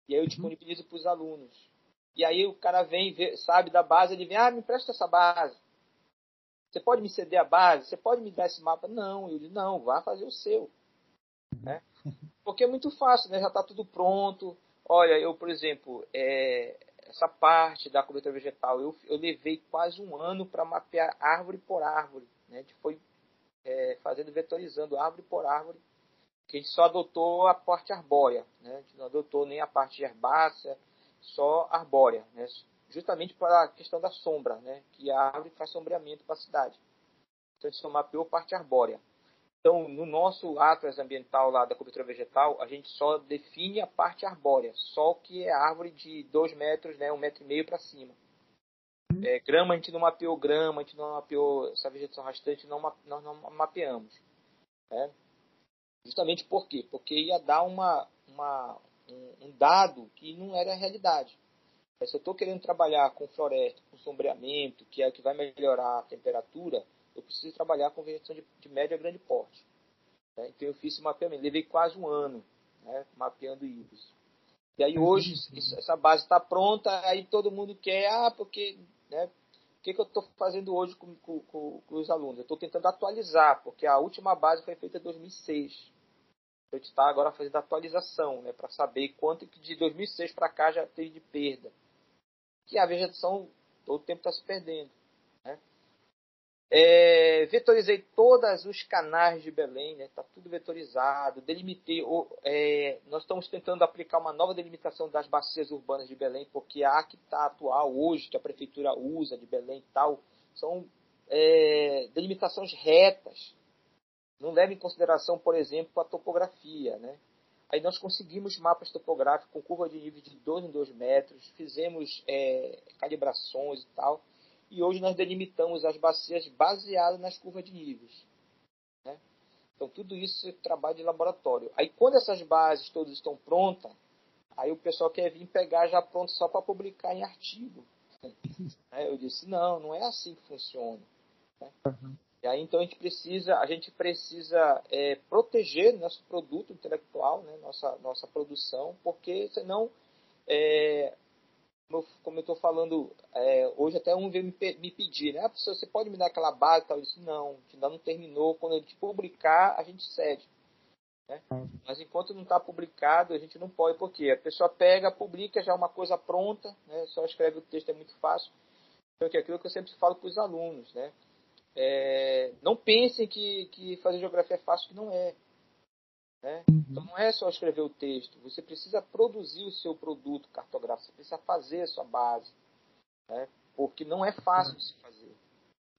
e aí eu uhum. disponibilizo para os alunos. E aí o cara vem, vê, sabe da base, ele vem, ah, me presta essa base. Você pode me ceder a base? Você pode me dar esse mapa? Não, eu digo, não, vá fazer o seu. Né? Porque é muito fácil, né? já está tudo pronto. Olha, eu, por exemplo, é, essa parte da cobertura vegetal, eu, eu levei quase um ano para mapear árvore por árvore. Né? A gente foi é, fazendo, vetorizando árvore por árvore, que a gente só adotou a parte arbórea. Né? A gente não adotou nem a parte herbácea, só arbórea, né? justamente para a questão da sombra, né? que a árvore faz sombreamento para a cidade. Então, a gente só mapeou parte arbórea. Então, no nosso atlas ambiental lá da cobertura vegetal, a gente só define a parte arbórea, só que é árvore de 2 metros, né, um metro e meio para cima. Uhum. É, grama, a gente não mapeou grama, a gente não mapeou essa vegetação rastante, não, nós não mapeamos. Né? Justamente por quê? Porque ia dar uma, uma, um, um dado que não era a realidade. Se eu estou querendo trabalhar com floresta, com sombreamento, que é o que vai melhorar a temperatura, eu preciso trabalhar com vegetação de, de médio a grande porte. Né? Então eu fiz esse mapeamento, levei quase um ano né, mapeando isso. E aí hoje isso, essa base está pronta, aí todo mundo quer, ah, porque, né, o que, que eu estou fazendo hoje com, com, com, com os alunos? Eu estou tentando atualizar, porque a última base foi feita em 2006 a gente está agora fazendo atualização, né, para saber quanto que de 2006 para cá já teve de perda. Que a vegetação todo o tempo está se perdendo. Né? É, vetorizei todos os canais de Belém, está né, tudo vetorizado. Delimitei, é, nós estamos tentando aplicar uma nova delimitação das bacias urbanas de Belém, porque a que está atual hoje, que a prefeitura usa de Belém e tal, são é, delimitações retas não leva em consideração, por exemplo, a topografia. Né? Aí nós conseguimos mapas topográficos com curva de nível de 2 em 2 metros, fizemos é, calibrações e tal, e hoje nós delimitamos as bacias baseadas nas curvas de níveis. Né? Então tudo isso é trabalho de laboratório. Aí quando essas bases todas estão prontas, aí o pessoal quer vir pegar já pronto só para publicar em artigo. Eu disse, não, não é assim que funciona. Né? Uhum. E aí então a gente precisa, a gente precisa é, proteger nosso produto intelectual, né, nossa, nossa produção, porque senão, é, como eu estou falando, é, hoje até um veio me, me pedir, né, ah, você pode me dar aquela base tal? Eu disse, não, ainda não terminou, quando a gente publicar, a gente cede. Né? Mas enquanto não está publicado, a gente não pode, porque a pessoa pega, publica já uma coisa pronta, né, só escreve o texto, é muito fácil. que é aquilo que eu sempre falo para os alunos, né? É, não pensem que, que fazer geografia é fácil, que não é. Né? Uhum. Então não é só escrever o texto, você precisa produzir o seu produto cartográfico, você precisa fazer a sua base, né? porque não é fácil de se fazer.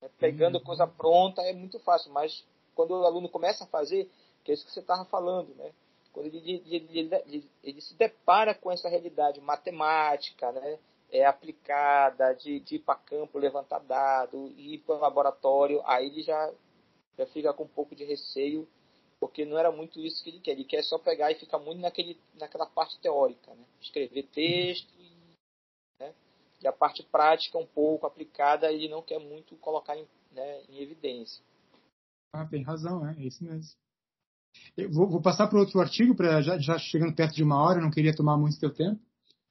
Né? Pegando uhum. coisa pronta é muito fácil, mas quando o aluno começa a fazer, que é isso que você estava falando, né? quando ele, ele, ele, ele, se depara com essa realidade matemática, né? É, aplicada, de, de ir para campo, levantar dado, ir para o laboratório, aí ele já, já fica com um pouco de receio porque não era muito isso que ele quer. Ele quer só pegar e ficar muito naquele, naquela parte teórica, né? escrever texto né? e a parte prática um pouco aplicada ele não quer muito colocar em, né, em evidência. Ah, tem razão, é, é isso mesmo. Eu vou, vou passar para outro artigo, para já, já, chegando perto de uma hora, não queria tomar muito seu tempo.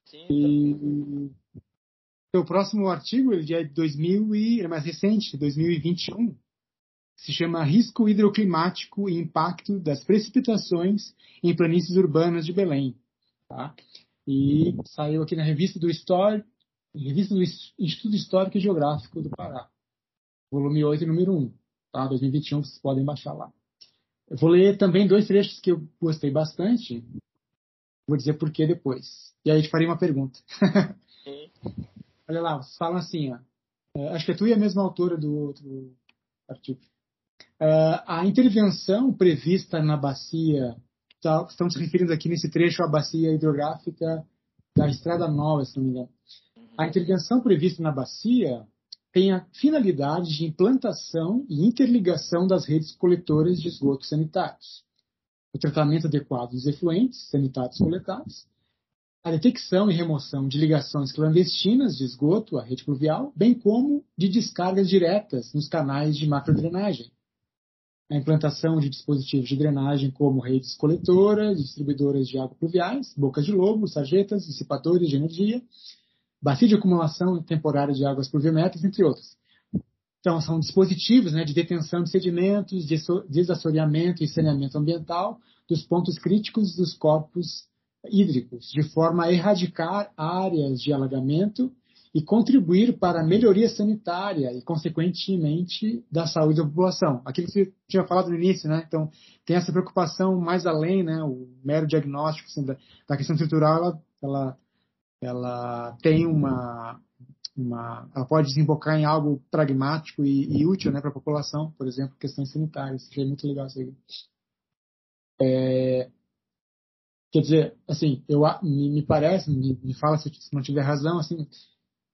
Sim. E o próximo artigo ele é de 2000 e é mais recente, 2021 se chama Risco Hidroclimático e Impacto das Precipitações em Planícies Urbanas de Belém. Tá? E saiu aqui na revista do, Histórico, revista do Instituto Histórico e Geográfico do Pará, volume 8, número 1, tá? 2021, vocês podem baixar lá. Eu vou ler também dois trechos que eu gostei bastante, vou dizer por que depois. E aí eu te farei uma pergunta. Olha lá, falam assim, ó, é, acho que é tu e a mesma autora do outro artigo. Uh, a intervenção prevista na bacia, tá, estamos referindo aqui nesse trecho à bacia hidrográfica da Estrada Nova, se não me engano. A intervenção prevista na bacia tem a finalidade de implantação e interligação das redes coletoras de esgotos sanitários, o tratamento adequado dos efluentes sanitários coletados, a detecção e remoção de ligações clandestinas de esgoto à rede pluvial, bem como de descargas diretas nos canais de macrodrenagem, a implantação de dispositivos de drenagem como redes coletoras, distribuidoras de água pluviais, bocas de lobo, sarjetas, dissipadores de energia, bacia de acumulação temporária de águas pluviométricas, entre outros. Então, são dispositivos né, de detenção de sedimentos, desassoreamento e saneamento ambiental dos pontos críticos dos corpos hídricos, de forma a erradicar áreas de alagamento e contribuir para a melhoria sanitária e, consequentemente, da saúde da população. Aquilo que você tinha falado no início, né? Então, tem essa preocupação mais além, né? O mero diagnóstico assim, da, da, questão estrutural, ela, ela, ela tem uma, uma, ela pode desembocar em algo pragmático e, e útil, né, para a população, por exemplo, questões sanitárias. Achei muito legal isso aí. É, quer dizer, assim, eu me, me parece, me, me fala se, se não tiver razão, assim,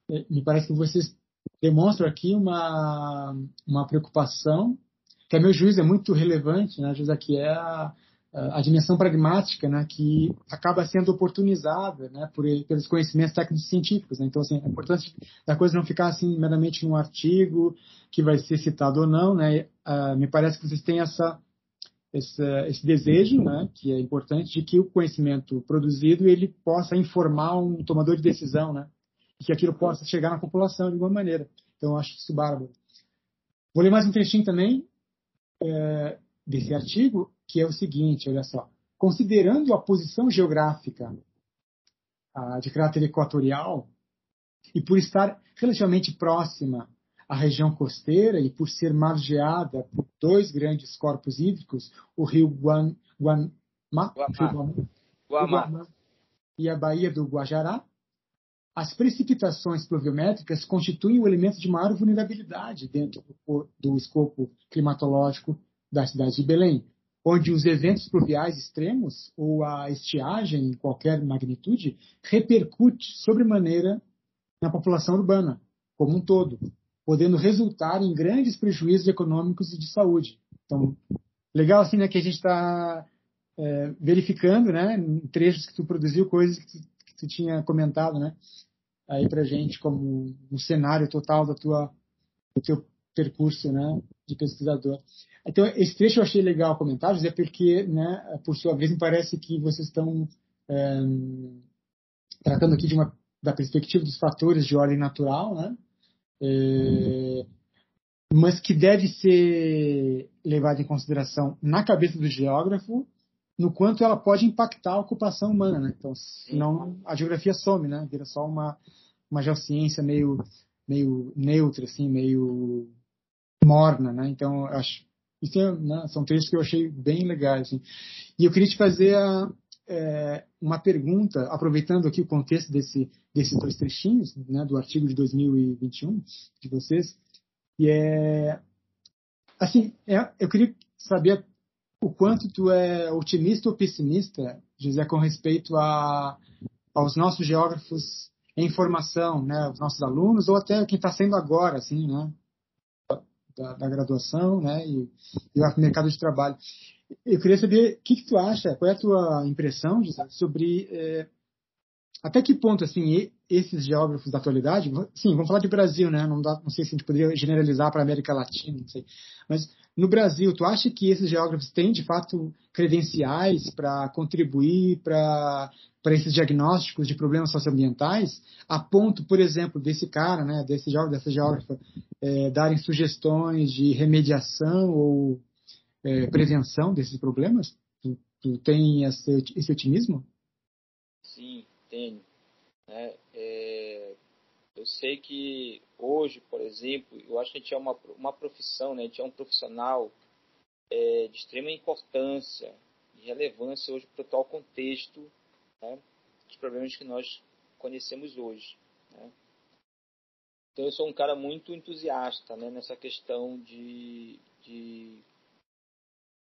é, me parece que vocês demonstram aqui uma, uma preocupação, que a meu juízo é muito relevante, né, José, que é a, a dimensão pragmática, né, que acaba sendo oportunizada, né, por, pelos conhecimentos técnicos científicos. Né? Então, assim, é importante a coisa não ficar assim meramente num artigo que vai ser citado ou não, né? Uh, me parece que vocês têm essa esse, esse, desejo, né, que é importante, de que o conhecimento produzido ele possa informar um tomador de decisão, né, e que aquilo possa chegar na população de alguma maneira. Então, eu acho isso bárbaro. Vou ler mais um trechinho também é, desse artigo, que é o seguinte, olha só. Considerando a posição geográfica a, de caráter equatorial, e por estar relativamente próxima à região costeira e por ser margeada por dois grandes corpos hídricos, o rio Guan, Guan, Ma, Guamá, e a Baía do Guajará, as precipitações pluviométricas constituem o um elemento de maior vulnerabilidade dentro do, do escopo climatológico da cidade de Belém, onde os eventos pluviais extremos ou a estiagem em qualquer magnitude repercute sobremaneira na população urbana como um todo, podendo resultar em grandes prejuízos econômicos e de saúde. Então, legal assim, né, que a gente está é, verificando, né, em trechos que tu produziu, coisas que tu, que tu tinha comentado, né, aí para gente como um cenário total da tua, do teu percurso né, de pesquisador. Então, esse trecho eu achei legal comentar, José, porque, né, por sua vez, me parece que vocês estão é, tratando aqui de uma, da perspectiva dos fatores de ordem natural, né, é, mas que deve ser levado em consideração na cabeça do geógrafo no quanto ela pode impactar a ocupação humana, né? Então, senão a geografia some, né? Vira só uma, uma geociência meio meio neutra, assim, meio morna, né? Então, acho isso é, né, são trechos que eu achei bem legais. Assim. E eu queria te fazer a, é, uma pergunta, aproveitando aqui o contexto desse, desses dois trechinhos, né, do artigo de 2021 de vocês, e é assim, é, eu queria saber o quanto tu é otimista ou pessimista, José, com respeito a, aos nossos geógrafos em formação, né, os nossos alunos ou até quem está sendo agora, assim, né, da, da graduação, né, e, e o mercado de trabalho. Eu queria saber o que, que, tu acha, qual é a tua impressão sobre é, até que ponto assim esses geógrafos da atualidade, sim, vamos falar de Brasil, né? Não, dá, não sei se a gente poderia generalizar para a América Latina, não sei. Mas no Brasil, tu acha que esses geógrafos têm de fato credenciais para contribuir para para esses diagnósticos de problemas socioambientais, a ponto, por exemplo, desse cara, né, desse geógrafo, dessa geógrafa, é, darem sugestões de remediação ou é, prevenção desses problemas? Tu, tu tem esse, esse otimismo? Sim, tenho. Né? É, eu sei que hoje, por exemplo, eu acho que a gente é uma, uma profissão, né? a gente é um profissional é, de extrema importância e relevância hoje para o atual contexto né? dos problemas que nós conhecemos hoje. Né? Então eu sou um cara muito entusiasta né? nessa questão de, de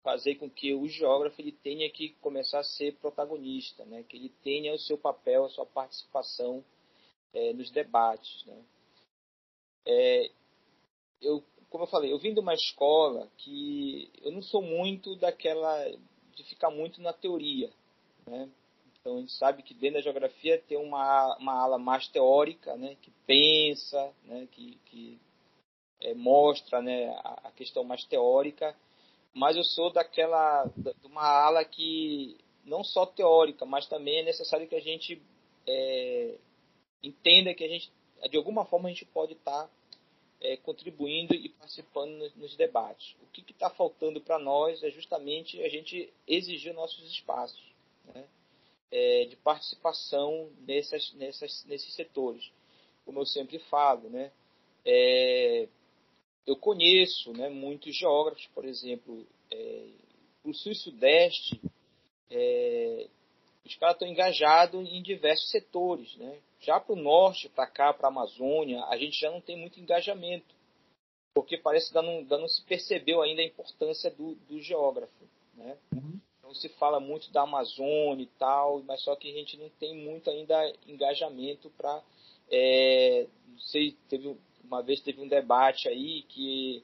fazer com que o geógrafo ele tenha que começar a ser protagonista, né? que ele tenha o seu papel, a sua participação é, nos debates. Né? É, eu, como eu falei, eu vim de uma escola que eu não sou muito daquela de ficar muito na teoria. Né? Então a gente sabe que dentro da geografia tem uma, uma ala mais teórica, né? que pensa, né? que, que é, mostra né? a, a questão mais teórica mas eu sou daquela de uma ala que não só teórica, mas também é necessário que a gente é, entenda que a gente de alguma forma a gente pode estar tá, é, contribuindo e participando nos, nos debates. O que está faltando para nós é justamente a gente exigir nossos espaços né, é, de participação nessas, nessas, nesses setores. Como eu sempre falo, né, é, eu conheço né, muitos geógrafos, por exemplo, é, o sul e sudeste, é, os caras estão engajados em diversos setores. Né? Já para o norte, para cá, para a Amazônia, a gente já não tem muito engajamento, porque parece que não, não se percebeu ainda a importância do, do geógrafo. Né? Uhum. Então se fala muito da Amazônia e tal, mas só que a gente não tem muito ainda engajamento para. É, não sei, teve uma vez teve um debate aí que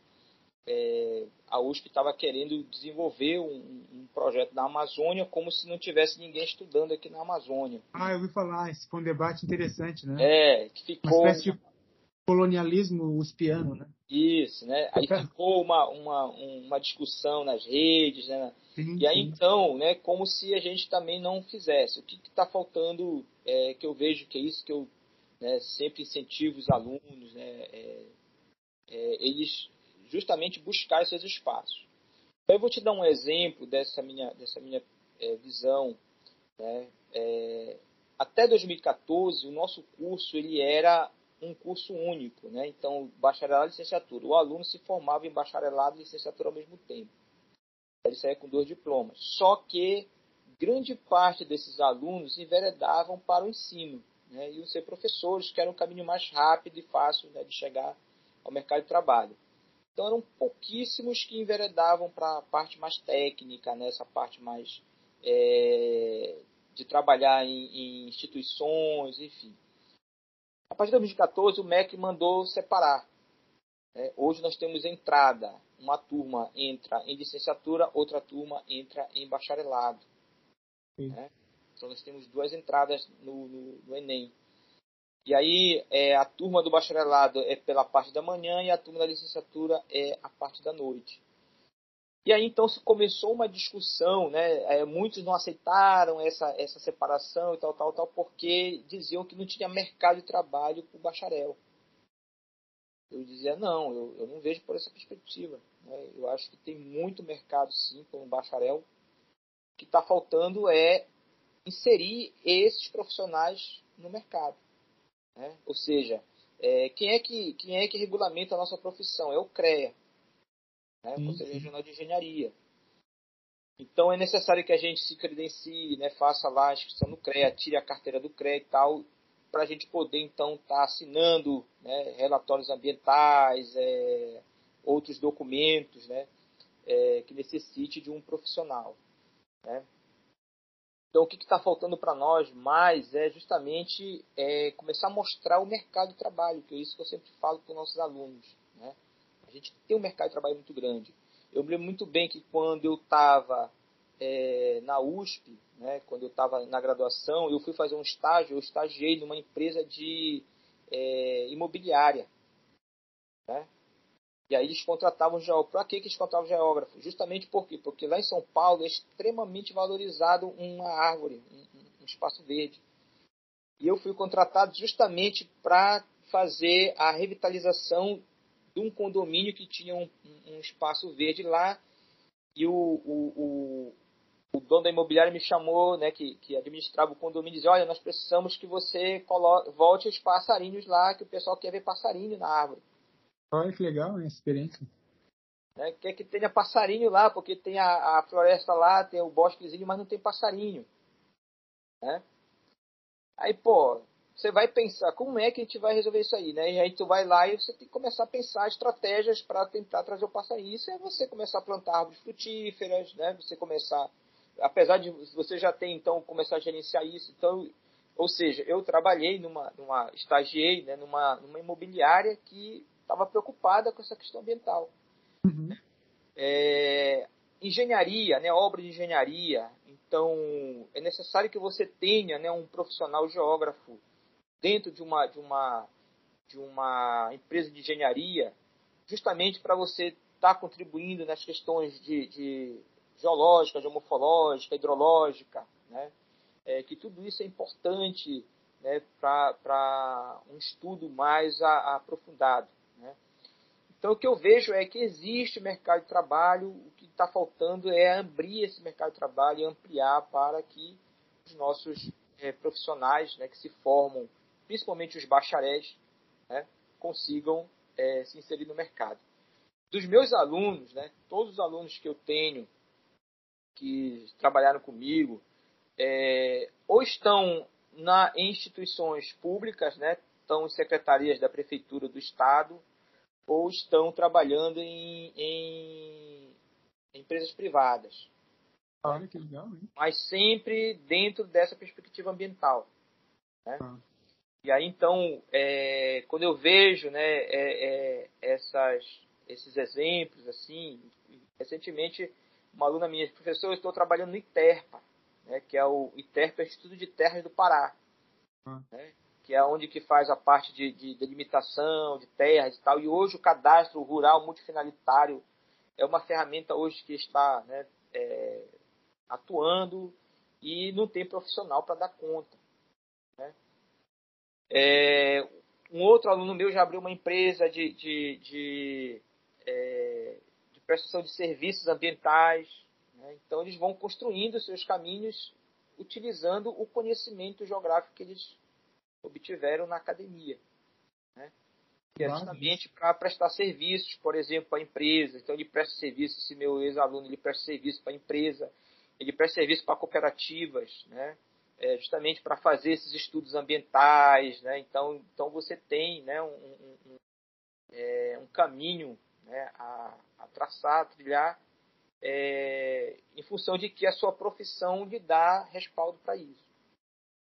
é, a USP estava querendo desenvolver um, um, projeto na Amazônia como se não tivesse ninguém estudando aqui na Amazônia. Ah, eu ouvi falar, esse foi um debate interessante, né? É, que ficou... Uma espécie de colonialismo uspiano, né? Isso, né? Aí ficou uma, uma, uma discussão nas redes, né? Sim, e aí sim. então, né, como se a gente também não fizesse. O que está faltando, é, que eu vejo que é isso que eu né, sempre incentivo os alunos, né, é, é, eles justamente buscar esses espaços. Então, eu vou te dar um exemplo dessa minha, dessa minha é, visão. Né, é, até 2014, o nosso curso ele era um curso único, né? Então, bacharelado e licenciatura. O aluno se formava em bacharelado e licenciatura ao mesmo tempo. Ele saía com dois diplomas. Só que grande parte desses alunos enveredavam para o ensino né, e ser professores, que era um caminho mais rápido e fácil né, de chegar ao mercado de trabalho. Então eram pouquíssimos que enveredavam para a parte mais técnica, né, essa parte mais é, de trabalhar em, em, instituições, enfim. A partir de 2014 o MEC mandou separar. Né. Hoje nós temos entrada, uma turma entra em licenciatura, outra turma entra em bacharelado. Né? Então nós temos duas entradas no, no, no Enem. E aí é, a turma do bacharelado é pela parte da manhã e a turma da licenciatura é a parte da noite. E aí então se começou uma discussão, né? É, muitos não aceitaram essa, essa separação e tal, tal, tal, porque diziam que não tinha mercado de trabalho para o bacharel. Eu dizia, não, eu, eu não vejo por essa perspectiva. Né? Eu acho que tem muito mercado sim para um bacharel. O que está faltando é inserir esses profissionais no mercado. Né? Ou seja, É, quem, é que, quem é que regulamenta a nossa profissão? É o CREA, né? o Conselho Regional de Engenharia. Então é necessário que a gente se credencie, né, faça lá a inscrição no CREA, tire a carteira do CREA e tal, para a gente poder então estar tá assinando né, relatórios ambientais, é, outros documentos né, é, que necessite de um profissional. Né? Então, o que está faltando para nós mais é justamente é, começar a mostrar o mercado de trabalho, que é isso que eu sempre falo para os nossos alunos. Né? A gente tem um mercado de trabalho muito grande. Eu me lembro muito bem que quando eu estava é, na USP, né, quando eu estava na graduação, eu fui fazer um estágio, eu estagiei numa empresa de é, imobiliária. Né? E aí eles contratavam geógrafo. Para que eles contratavam geógrafo? Justamente por quê? Porque lá em São Paulo é extremamente valorizado uma árvore, um, um espaço verde. E eu fui contratado justamente para fazer a revitalização de um condomínio que tinha um, um espaço verde lá. E o, o, o, o, dono da imobiliária me chamou, né, que, que administrava o condomínio, e disse, olha, nós precisamos que você volte os passarinhos lá, que o pessoal quer ver passarinho na árvore. Olha que legal essa experiência. É, quer que tenha passarinho lá, porque tem a, a, floresta lá, tem o bosquezinho, mas não tem passarinho. Né? Aí, pô, você vai pensar, como é que a gente vai resolver isso aí, né? E aí tu vai lá e você tem que começar a pensar estratégias para tentar trazer o passarinho. Isso é você começar a plantar árvores frutíferas, né? Você começar, apesar de você já ter então começar a gerenciar isso, então, ou seja, eu trabalhei numa, numa estagiei, né, numa, numa imobiliária que estava preocupada com essa questão ambiental. Uhum. É, engenharia, né, obra de engenharia. Então, é necessário que você tenha né, um profissional geógrafo dentro de uma, de uma, de uma empresa de engenharia, justamente para você estar tá contribuindo nas questões de, de geológica, geomorfológica, hidrológica, né? É, que tudo isso é importante né, para um estudo mais a, a aprofundado. Então, o que eu vejo é que existe mercado de trabalho, o que está faltando é abrir esse mercado de trabalho e ampliar para que os nossos é, profissionais né, que se formam, principalmente os bacharéis, né, consigam é, se inserir no mercado. Dos meus alunos, né, todos os alunos que eu tenho que trabalharam comigo, é, ou estão na, em instituições públicas, né, estão em secretarias da prefeitura do estado, ou estão trabalhando em, em empresas privadas. Olha que legal, hein? Mas sempre dentro dessa perspectiva ambiental. Né? Ah. E aí, então, é, quando eu vejo né, é, é, essas, esses exemplos, assim, recentemente, uma aluna minha, professor, eu estou trabalhando no ITERPA, né, que é o ITERPA, Instituto de Terras do Pará. Ah. Né? Que é onde que faz a parte de, de delimitação de terras e tal. E hoje o cadastro rural multifinalitário é uma ferramenta hoje que está né, é, atuando e não tem profissional para dar conta. Né? É, um outro aluno meu já abriu uma empresa de, de, de, é, de prestação de serviços ambientais. Né? Então eles vão construindo seus caminhos utilizando o conhecimento geográfico que eles obtiveram na academia. Né? Que é justamente para prestar serviços, por exemplo, para a empresa. Então, ele presta serviço, esse meu ex-aluno, ele presta serviço para a empresa, ele presta serviço para cooperativas, né? É, justamente para fazer esses estudos ambientais. Né? Então, então, você tem né, um, um, um, é, um caminho né, a, a traçar, a trilhar, é, em função de que a sua profissão lhe dá respaldo para isso.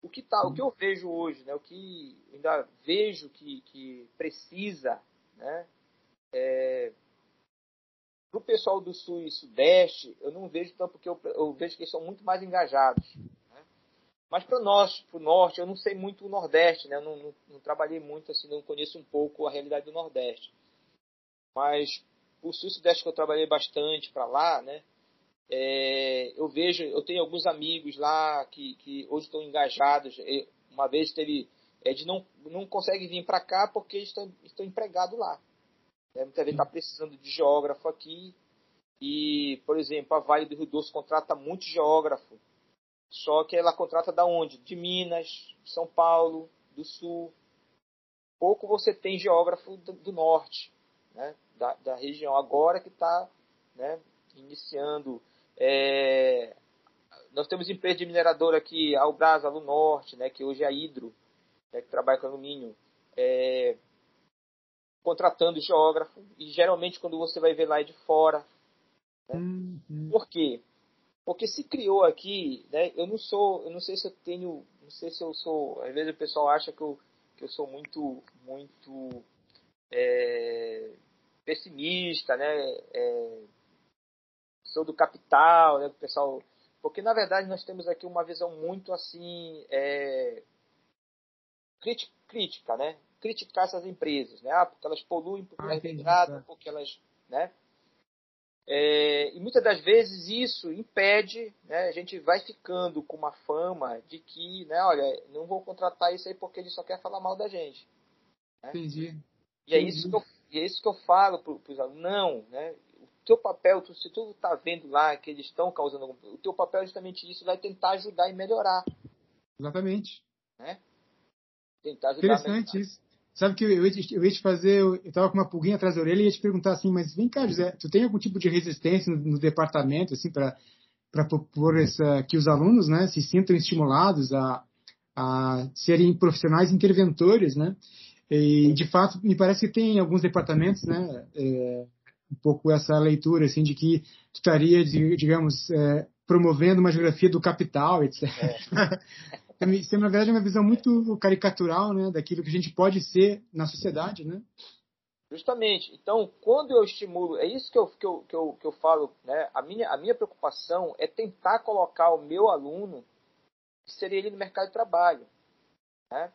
O que, tá, o que eu vejo hoje, né, o que ainda vejo que, que precisa, né, é, para o pessoal do Sul e Sudeste, eu não vejo tanto porque eu, eu vejo que eles são muito mais engajados. Né? Mas para nós, para o Norte, eu não sei muito o Nordeste, né? Eu não, não, não, trabalhei muito, assim, não conheço um pouco a realidade do Nordeste. Mas o Sul e Sudeste que eu trabalhei bastante para lá, né? É, eu vejo, eu tenho alguns amigos lá que, que hoje estão engajados. Uma vez teve, eles não, não conseguem vir para cá porque estão, estão empregados lá. É, muita gente está precisando de geógrafo aqui. E, por exemplo, a Vale do Rio Doce contrata muito geógrafo. Só que ela contrata da onde? De Minas, São Paulo, do Sul. pouco você tem geógrafo do, do norte, né, da, da, região. Agora que está né, iniciando. É, nós temos empresa de mineradora aqui, a Albras, do Norte, né, que hoje é a Hidro, né, que trabalha com alumínio, é, contratando geógrafo, e geralmente quando você vai ver lá é de fora. Né? Uhum. Por quê? Porque se criou aqui, né, eu não sou, eu não sei se eu tenho, não sei se eu sou, às vezes o pessoal acha que eu, que eu sou muito, muito é, pessimista, né, é, sou do capital, né, o pessoal porque, na verdade, nós temos aqui uma visão muito assim. É, crítica, né? Criticar essas empresas, né? Ah, porque elas poluem, porque ah, elas degradam, tá. porque elas. Né? É, e muitas das vezes isso impede, né, a gente vai ficando com uma fama de que, né, olha, não vou contratar isso aí porque ele só quer falar mal da gente. Né? Entendi. E é isso que eu, é isso que eu falo para os alunos. Não, né, teu papel, tu, se tu está vendo lá que eles estão causando o teu papel é justamente isso, vai tentar ajudar e melhorar. Exatamente. Né? Tentar ajudar Interessante isso. Sabe que eu ia, te, eu ia te fazer, eu estava com uma pulguinha atrás da orelha e ia te perguntar assim, mas vem cá, José, tu tem algum tipo de resistência no, no departamento, assim, para para propor essa, que os alunos, né, se sintam estimulados a, a serem profissionais interventores, né? E de fato me parece que tem alguns departamentos, né, é, um pouco essa leitura, assim, de que tu estaria, digamos, é, promovendo uma geografia do capital, etc. É. Isso, na verdade, é uma visão muito caricatural, né, daquilo que a gente pode ser na sociedade, né? Justamente. Então, quando eu estimulo, é isso que eu, que eu, que eu, que eu falo, né? A minha, a minha preocupação é tentar colocar o meu aluno, que seria ele no mercado de trabalho, né?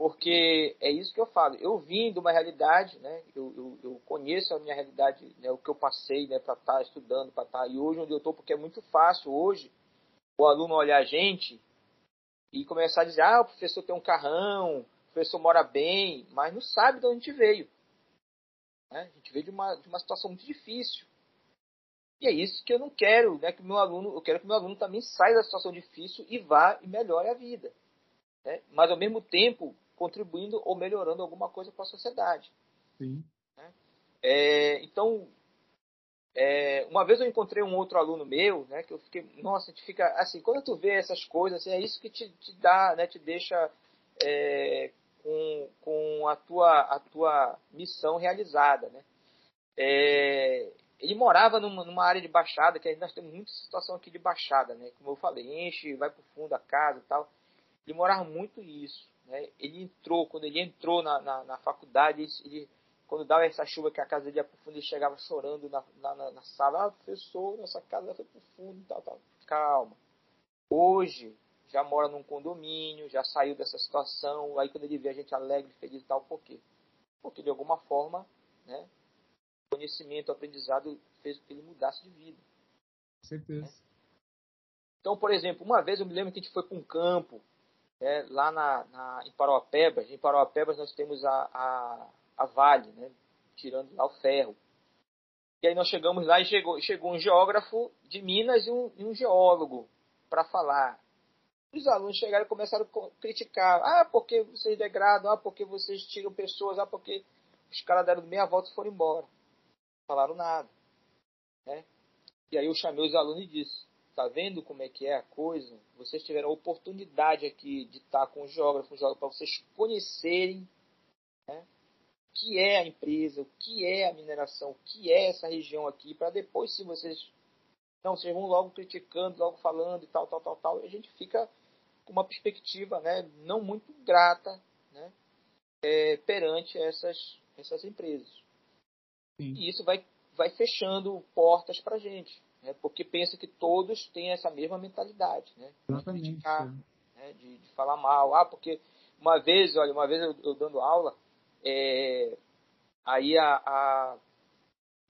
Porque é isso que eu falo. Eu vim de uma realidade, né? Eu, eu, eu conheço a minha realidade, né? o que eu passei, né? Para estar tá estudando, para estar tá, e hoje onde eu estou, porque é muito fácil hoje o aluno olhar a gente e começar a dizer, ah, o professor tem um carrão, o professor mora bem, mas não sabe de onde a gente veio. Né? A gente veio de uma, de uma situação muito difícil. E é isso que eu não quero, né? Que meu aluno, eu quero que meu aluno também saia da situação difícil e vá e melhore a vida. Né? Mas ao mesmo tempo, contribuindo ou melhorando alguma coisa para a sociedade. Sim. Né? É, então, é, uma vez eu encontrei um outro aluno meu, né, que eu fiquei, nossa, a gente fica assim, quando tu vê essas coisas, assim, é isso que te, te dá, né, te deixa é, com, com a tua, a tua missão realizada, né. É, ele morava numa, numa, área de baixada, que nós temos muita situação aqui de baixada, né, como eu falei, enche, vai para o fundo da casa e tal. Ele morava muito isso. Né? Ele entrou, quando ele entrou na, na, na faculdade, ele, quando dava essa chuva que a casa dele ia pro fundo, ele chegava chorando na, na, na sala, ah, professor, nossa casa foi pro fundo, tal, tal. Calma. Hoje, já mora num condomínio, já saiu dessa situação, aí quando ele vê a gente alegre, feliz e tal, por quê? Porque de alguma forma, né, o conhecimento, o aprendizado fez com que ele mudasse de vida. Com certeza. Né? Então, por exemplo, uma vez eu me lembro que a gente foi para um campo, é, lá na, na, em Parauapebas, em Parauapebas nós temos a, a, a Vale, né, tirando lá o ferro. E aí nós chegamos lá e chegou, chegou um geógrafo de Minas e um, e um geólogo para falar. Os alunos chegaram e começaram a criticar. Ah, porque vocês degradam, ah, porque vocês tiram pessoas, ah, porque os caras deram meia volta e foram embora. Não falaram nada. Né? E aí eu chamei os alunos e disse, Tá vendo como é que é a coisa? Vocês tiveram a oportunidade aqui de estar com o geógrafo, para vocês conhecerem né, o que é a empresa, o que é a mineração, o que é essa região aqui, para depois, se vocês. Não, vocês vão logo criticando, logo falando e tal, tal, tal, tal, e a gente fica com uma perspectiva né, não muito grata né, é, perante essas, essas empresas. Sim. E isso vai, vai fechando portas para a gente né, porque pensa que todos têm essa mesma mentalidade, né? De, criticar, né, de, de, falar mal. Ah, porque uma vez, olha, uma vez eu, eu dando aula, é, aí a, a,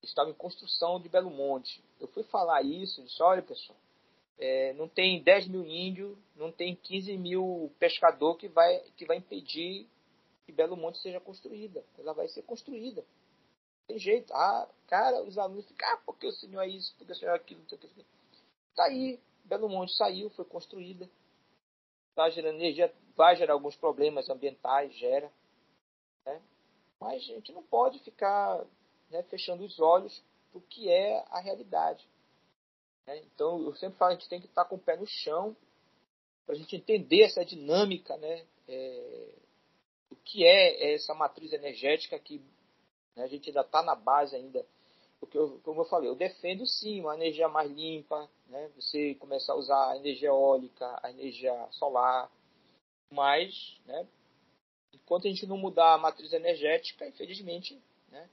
estava em construção de Belo Monte. Eu fui falar isso, disse, olha pessoal, é, não tem 10 mil índios, não tem 15 mil pescador que vai, que vai impedir que Belo Monte seja construída. Ela vai ser construída tem jeito. Ah, cara, os alunos ficam, ah, porque o senhor é isso, porque o senhor é aquilo, não sei o que. Tá aí, Belo Monte saiu, foi construída. Está gerando energia, vai gerar alguns problemas ambientais, gera. Né? Mas a gente não pode ficar né, fechando os olhos para o que é a realidade. Né? Então, eu sempre falo, a gente tem que estar com o pé no chão para a gente entender essa dinâmica, né? É, o que é essa matriz energética que né, a gente ainda está na base ainda. Porque, eu, como eu falei, eu defendo sim uma energia mais limpa, né? você começar a usar a energia eólica, a energia solar, mas né, enquanto a gente não mudar a matriz energética, infelizmente, né,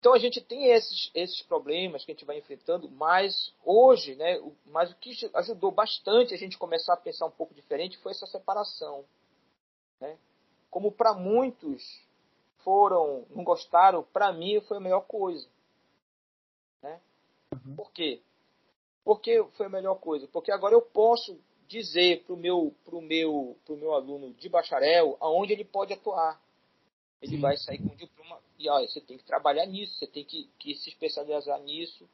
então a gente tem esses, esses problemas que a gente vai enfrentando, mas hoje, né, o, mas o que ajudou bastante a gente começar a pensar um pouco diferente foi essa separação. Né? Como para muitos foram, não gostaram, para mim foi a melhor coisa. Né? Uhum. Por quê? Porque foi a melhor coisa? Porque agora eu posso dizer para o meu, pro meu, pro meu aluno de bacharel aonde ele pode atuar. Ele Sim. vai sair com um diploma e olha, você tem que trabalhar nisso, você tem que, que se especializar nisso,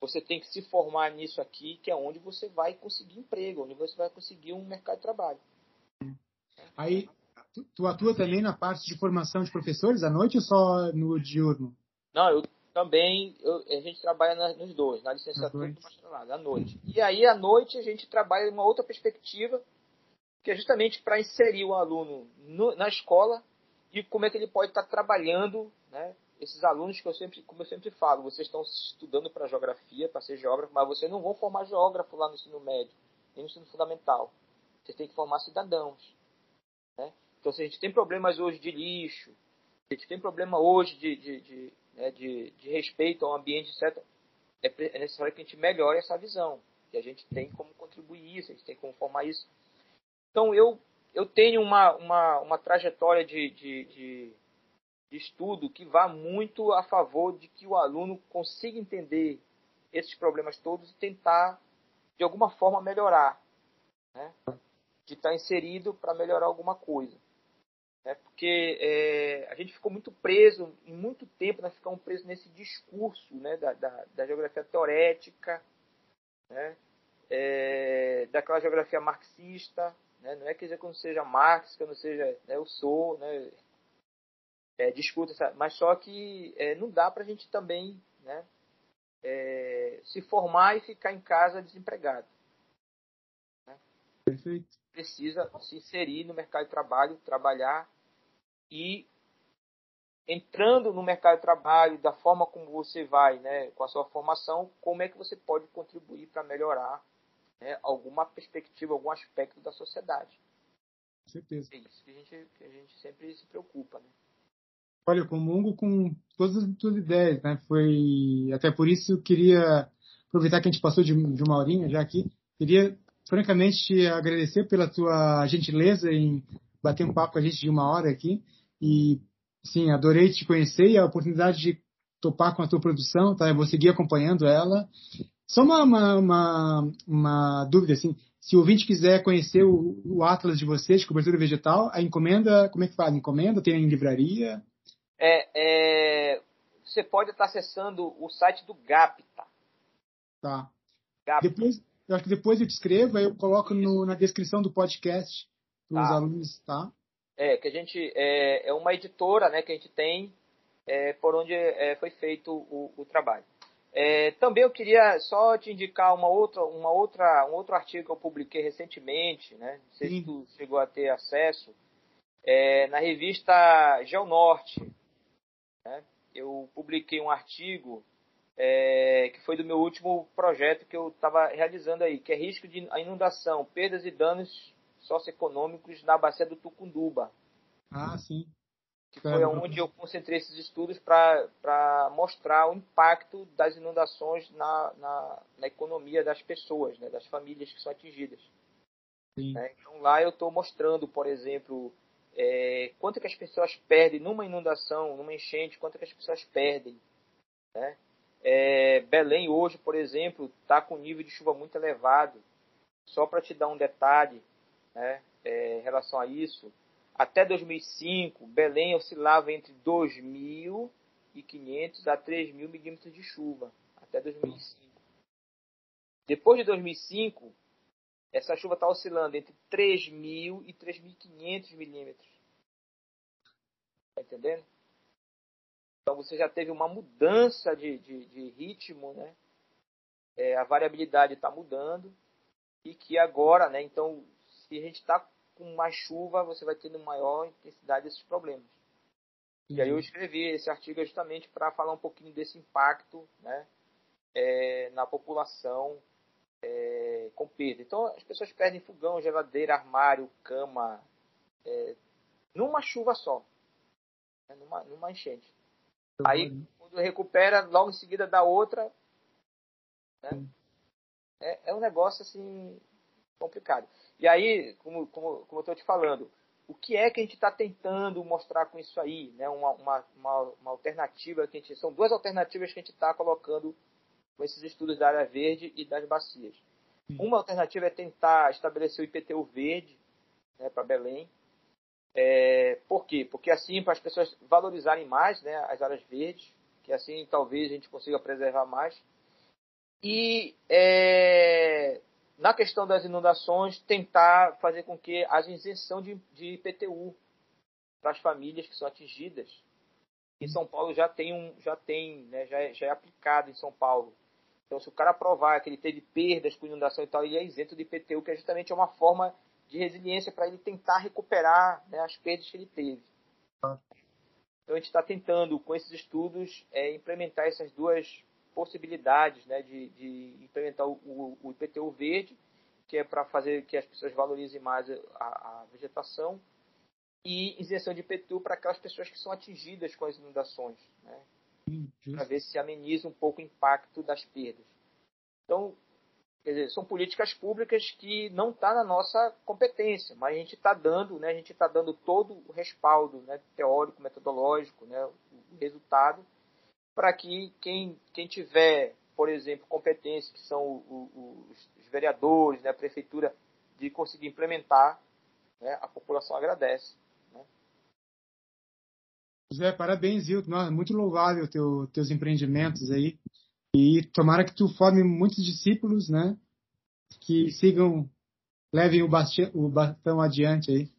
você tem que se formar nisso aqui, que é onde você vai conseguir emprego, onde você vai conseguir um mercado de trabalho. Aí, tu, tu atua também na parte de formação de professores à noite ou só no diurno? Não, eu também, eu, a gente trabalha na, nos dois, na licenciatura e no bacharelado, à noite. E aí, à noite, a gente trabalha uma outra perspectiva, que é justamente para inserir o aluno no, na escola e como é que ele pode estar trabalhando, né? Esses alunos que eu sempre, como eu sempre falo, vocês estão estudando para geografia, para ser geógrafo, mas vocês não vão formar geógrafo lá no ensino médio, nem no ensino fundamental. Vocês têm que formar cidadãos. Né? Então, se a gente tem problemas hoje de lixo, a gente tem problema hoje de, de, de, né, de, de respeito ao ambiente, etc., é, é necessário que a gente melhore essa visão. E a gente tem como contribuir isso, a gente tem como formar isso. Então, eu eu tenho uma, uma, uma trajetória de, de, de, de estudo que vá muito a favor de que o aluno consiga entender esses problemas todos e tentar, de alguma forma, melhorar. Né? De estar inserido para melhorar alguma coisa. Né? Porque é, a gente ficou muito preso, em muito tempo, nós ficamos presos nesse discurso né? da, da, da geografia teorética, né? É, daquela geografia marxista, né? Não é que eu não seja Marx, que eu não seja, né, eu sou, né, é, discuta, mas só que é, não dá para a gente também né, é, se formar e ficar em casa desempregado. Né? Perfeito. Precisa se inserir no mercado de trabalho, trabalhar e entrando no mercado de trabalho, da forma como você vai, né, com a sua formação, como é que você pode contribuir para melhorar né, alguma perspectiva, algum aspecto da sociedade. Com certeza. É isso que a gente, que a gente sempre se preocupa. Né? Olha, eu comungo com todas as tuas ideias, né? Foi até por isso eu queria aproveitar que a gente passou de, de uma horinha já aqui, queria francamente te agradecer pela tua gentileza em bater um papo com a gente de uma hora aqui e sim, adorei te conhecer e a oportunidade de topar com a tua produção, tá? Eu vou seguir acompanhando ela só uma, uma, uma, uma, dúvida, assim, se o ouvinte quiser conhecer o, o Atlas de vocês, de cobertura vegetal, a encomenda, como é que faz? Encomenda? Tem em livraria? É, é, você pode estar acessando o site do Gapta. Tá. Gapta. Depois, eu acho que depois eu te escrevo, aí eu coloco no, na descrição do podcast para os tá. alunos, tá? É, que a gente é, é, uma editora, né, que a gente tem é, por onde é, foi feito o, o trabalho. É, também eu queria só te indicar uma outra, uma outra, um outro artigo que eu publiquei recentemente, né? Não sei Sim. se tu chegou a ter acesso, é, na revista Geonorte. Né? Eu publiquei um artigo é, que foi do meu último projeto que eu estava realizando aí, que é risco de inundação, perdas e danos socioeconômicos na bacia do Tucunduba. Ah, sim que foi onde eu concentrei esses estudos para mostrar o impacto das inundações na, na, na economia das pessoas, né, das famílias que são atingidas. Né? Então lá eu estou mostrando, por exemplo, é, quanto que as pessoas perdem numa inundação, numa enchente, quanto que as pessoas perdem. Né? É, Belém hoje, por exemplo, está com nível de chuva muito elevado. Só para te dar um detalhe né, é, em relação a isso, até 2005, Belém oscilava entre 2.500 a 3.000 milímetros de chuva. Até 2005. Depois de 2005, essa chuva está oscilando entre 3.000 e 3.500 milímetros. Tá entendendo? Então você já teve uma mudança de, de, de ritmo, né? É, a variabilidade está mudando e que agora, né? Então, se a gente está com mais chuva, você vai tendo maior intensidade desses problemas. E aí eu escrevi esse artigo justamente para falar um pouquinho desse impacto, né? É, na população é, com perda. Então as pessoas perdem fogão, geladeira, armário, cama, é, numa chuva só, né? numa, numa enchente. Aí, quando recupera, logo em seguida dá outra. Né? É, é um negócio assim complicado. E aí, como, como, como eu estou te falando, o que é que a gente está tentando mostrar com isso aí? Né? Uma, uma, uma, uma, alternativa que a gente. São duas alternativas que a gente está colocando com esses estudos da área verde e das bacias. Uma alternativa é tentar estabelecer o IPTU verde né, para Belém. É, por quê? Porque assim, para as pessoas valorizarem mais né, as áreas verdes, que assim talvez a gente consiga preservar mais. E é, na questão das inundações, tentar fazer com que haja isenção de, de IPTU para as famílias que são atingidas. Em São Paulo já tem um, já tem, né, já, é, já é aplicado em São Paulo. Então, se o cara provar que ele teve perdas com inundação e tal, ele é isento de IPTU, que é justamente uma forma de resiliência para ele tentar recuperar né, as perdas que ele teve. Então a gente está tentando, com esses estudos, é, implementar essas duas possibilidades né, de, de implementar o, o, IPTU verde, que é para fazer que as pessoas valorizem mais a, a vegetação, e isenção de IPTU para aquelas pessoas que são atingidas com as inundações, né, para ver se ameniza um pouco o impacto das perdas. Então, dizer, são políticas públicas que não estão tá na nossa competência, mas a gente está dando, né, a gente está dando todo o respaldo né, teórico, metodológico, né, o resultado, para que quem, quem tiver, por exemplo, competência, que são o, o, os vereadores, né, a prefeitura, de conseguir implementar, né, a população agradece. Né. José, parabéns, Hilton. Muito louvável teu, teus empreendimentos aí. E tomara que tu forme muitos discípulos, né? Que sigam, levem o, o bastão adiante aí.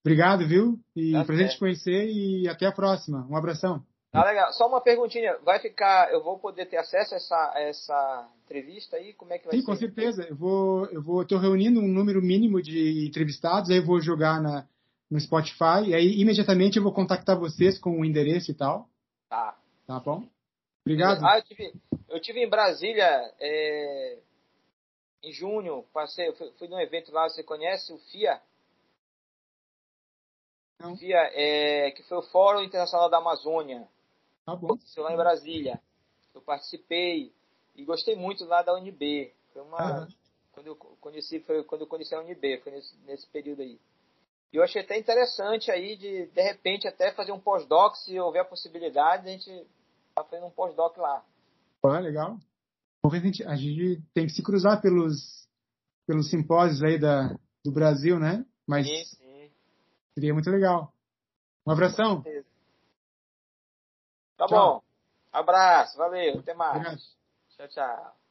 Obrigado, viu? E tá prazer te conhecer e até a próxima. Um abração. Tá legal. Só uma perguntinha. Vai ficar. Eu vou poder ter acesso a essa, a essa entrevista aí? Como é que vai Sim, ser? com certeza. Eu vou. Eu vou. Estou reunindo um número mínimo de entrevistados. Aí eu vou jogar na, no Spotify. E aí imediatamente eu vou contactar vocês com o endereço e tal. Tá. Tá bom? Obrigado. Ah, eu tive, eu tive em Brasília é, em junho, passei, fui, fui num evento lá, você conhece o FIA? Não. FIA, é, que foi o Fórum Internacional da Amazônia. Tá bom. Aconteceu lá em Brasília. Eu participei e gostei muito lá da UNB. Foi uma. Uhum. Quando eu conheci, foi quando eu conheci a UNB, foi nesse, nesse período aí. E eu achei até interessante aí de, de repente, até fazer um pós-doc, se houver a possibilidade, a gente tá fazendo um pós-doc lá. Pô, legal. A gente, a gente tem que se cruzar pelos, pelos simpósios aí da, do Brasil, né? Mas sim, sim. seria muito legal. Um abração. Tá tchau. bom. Abraço, valeu, até mais. Obrigado. Tchau, tchau.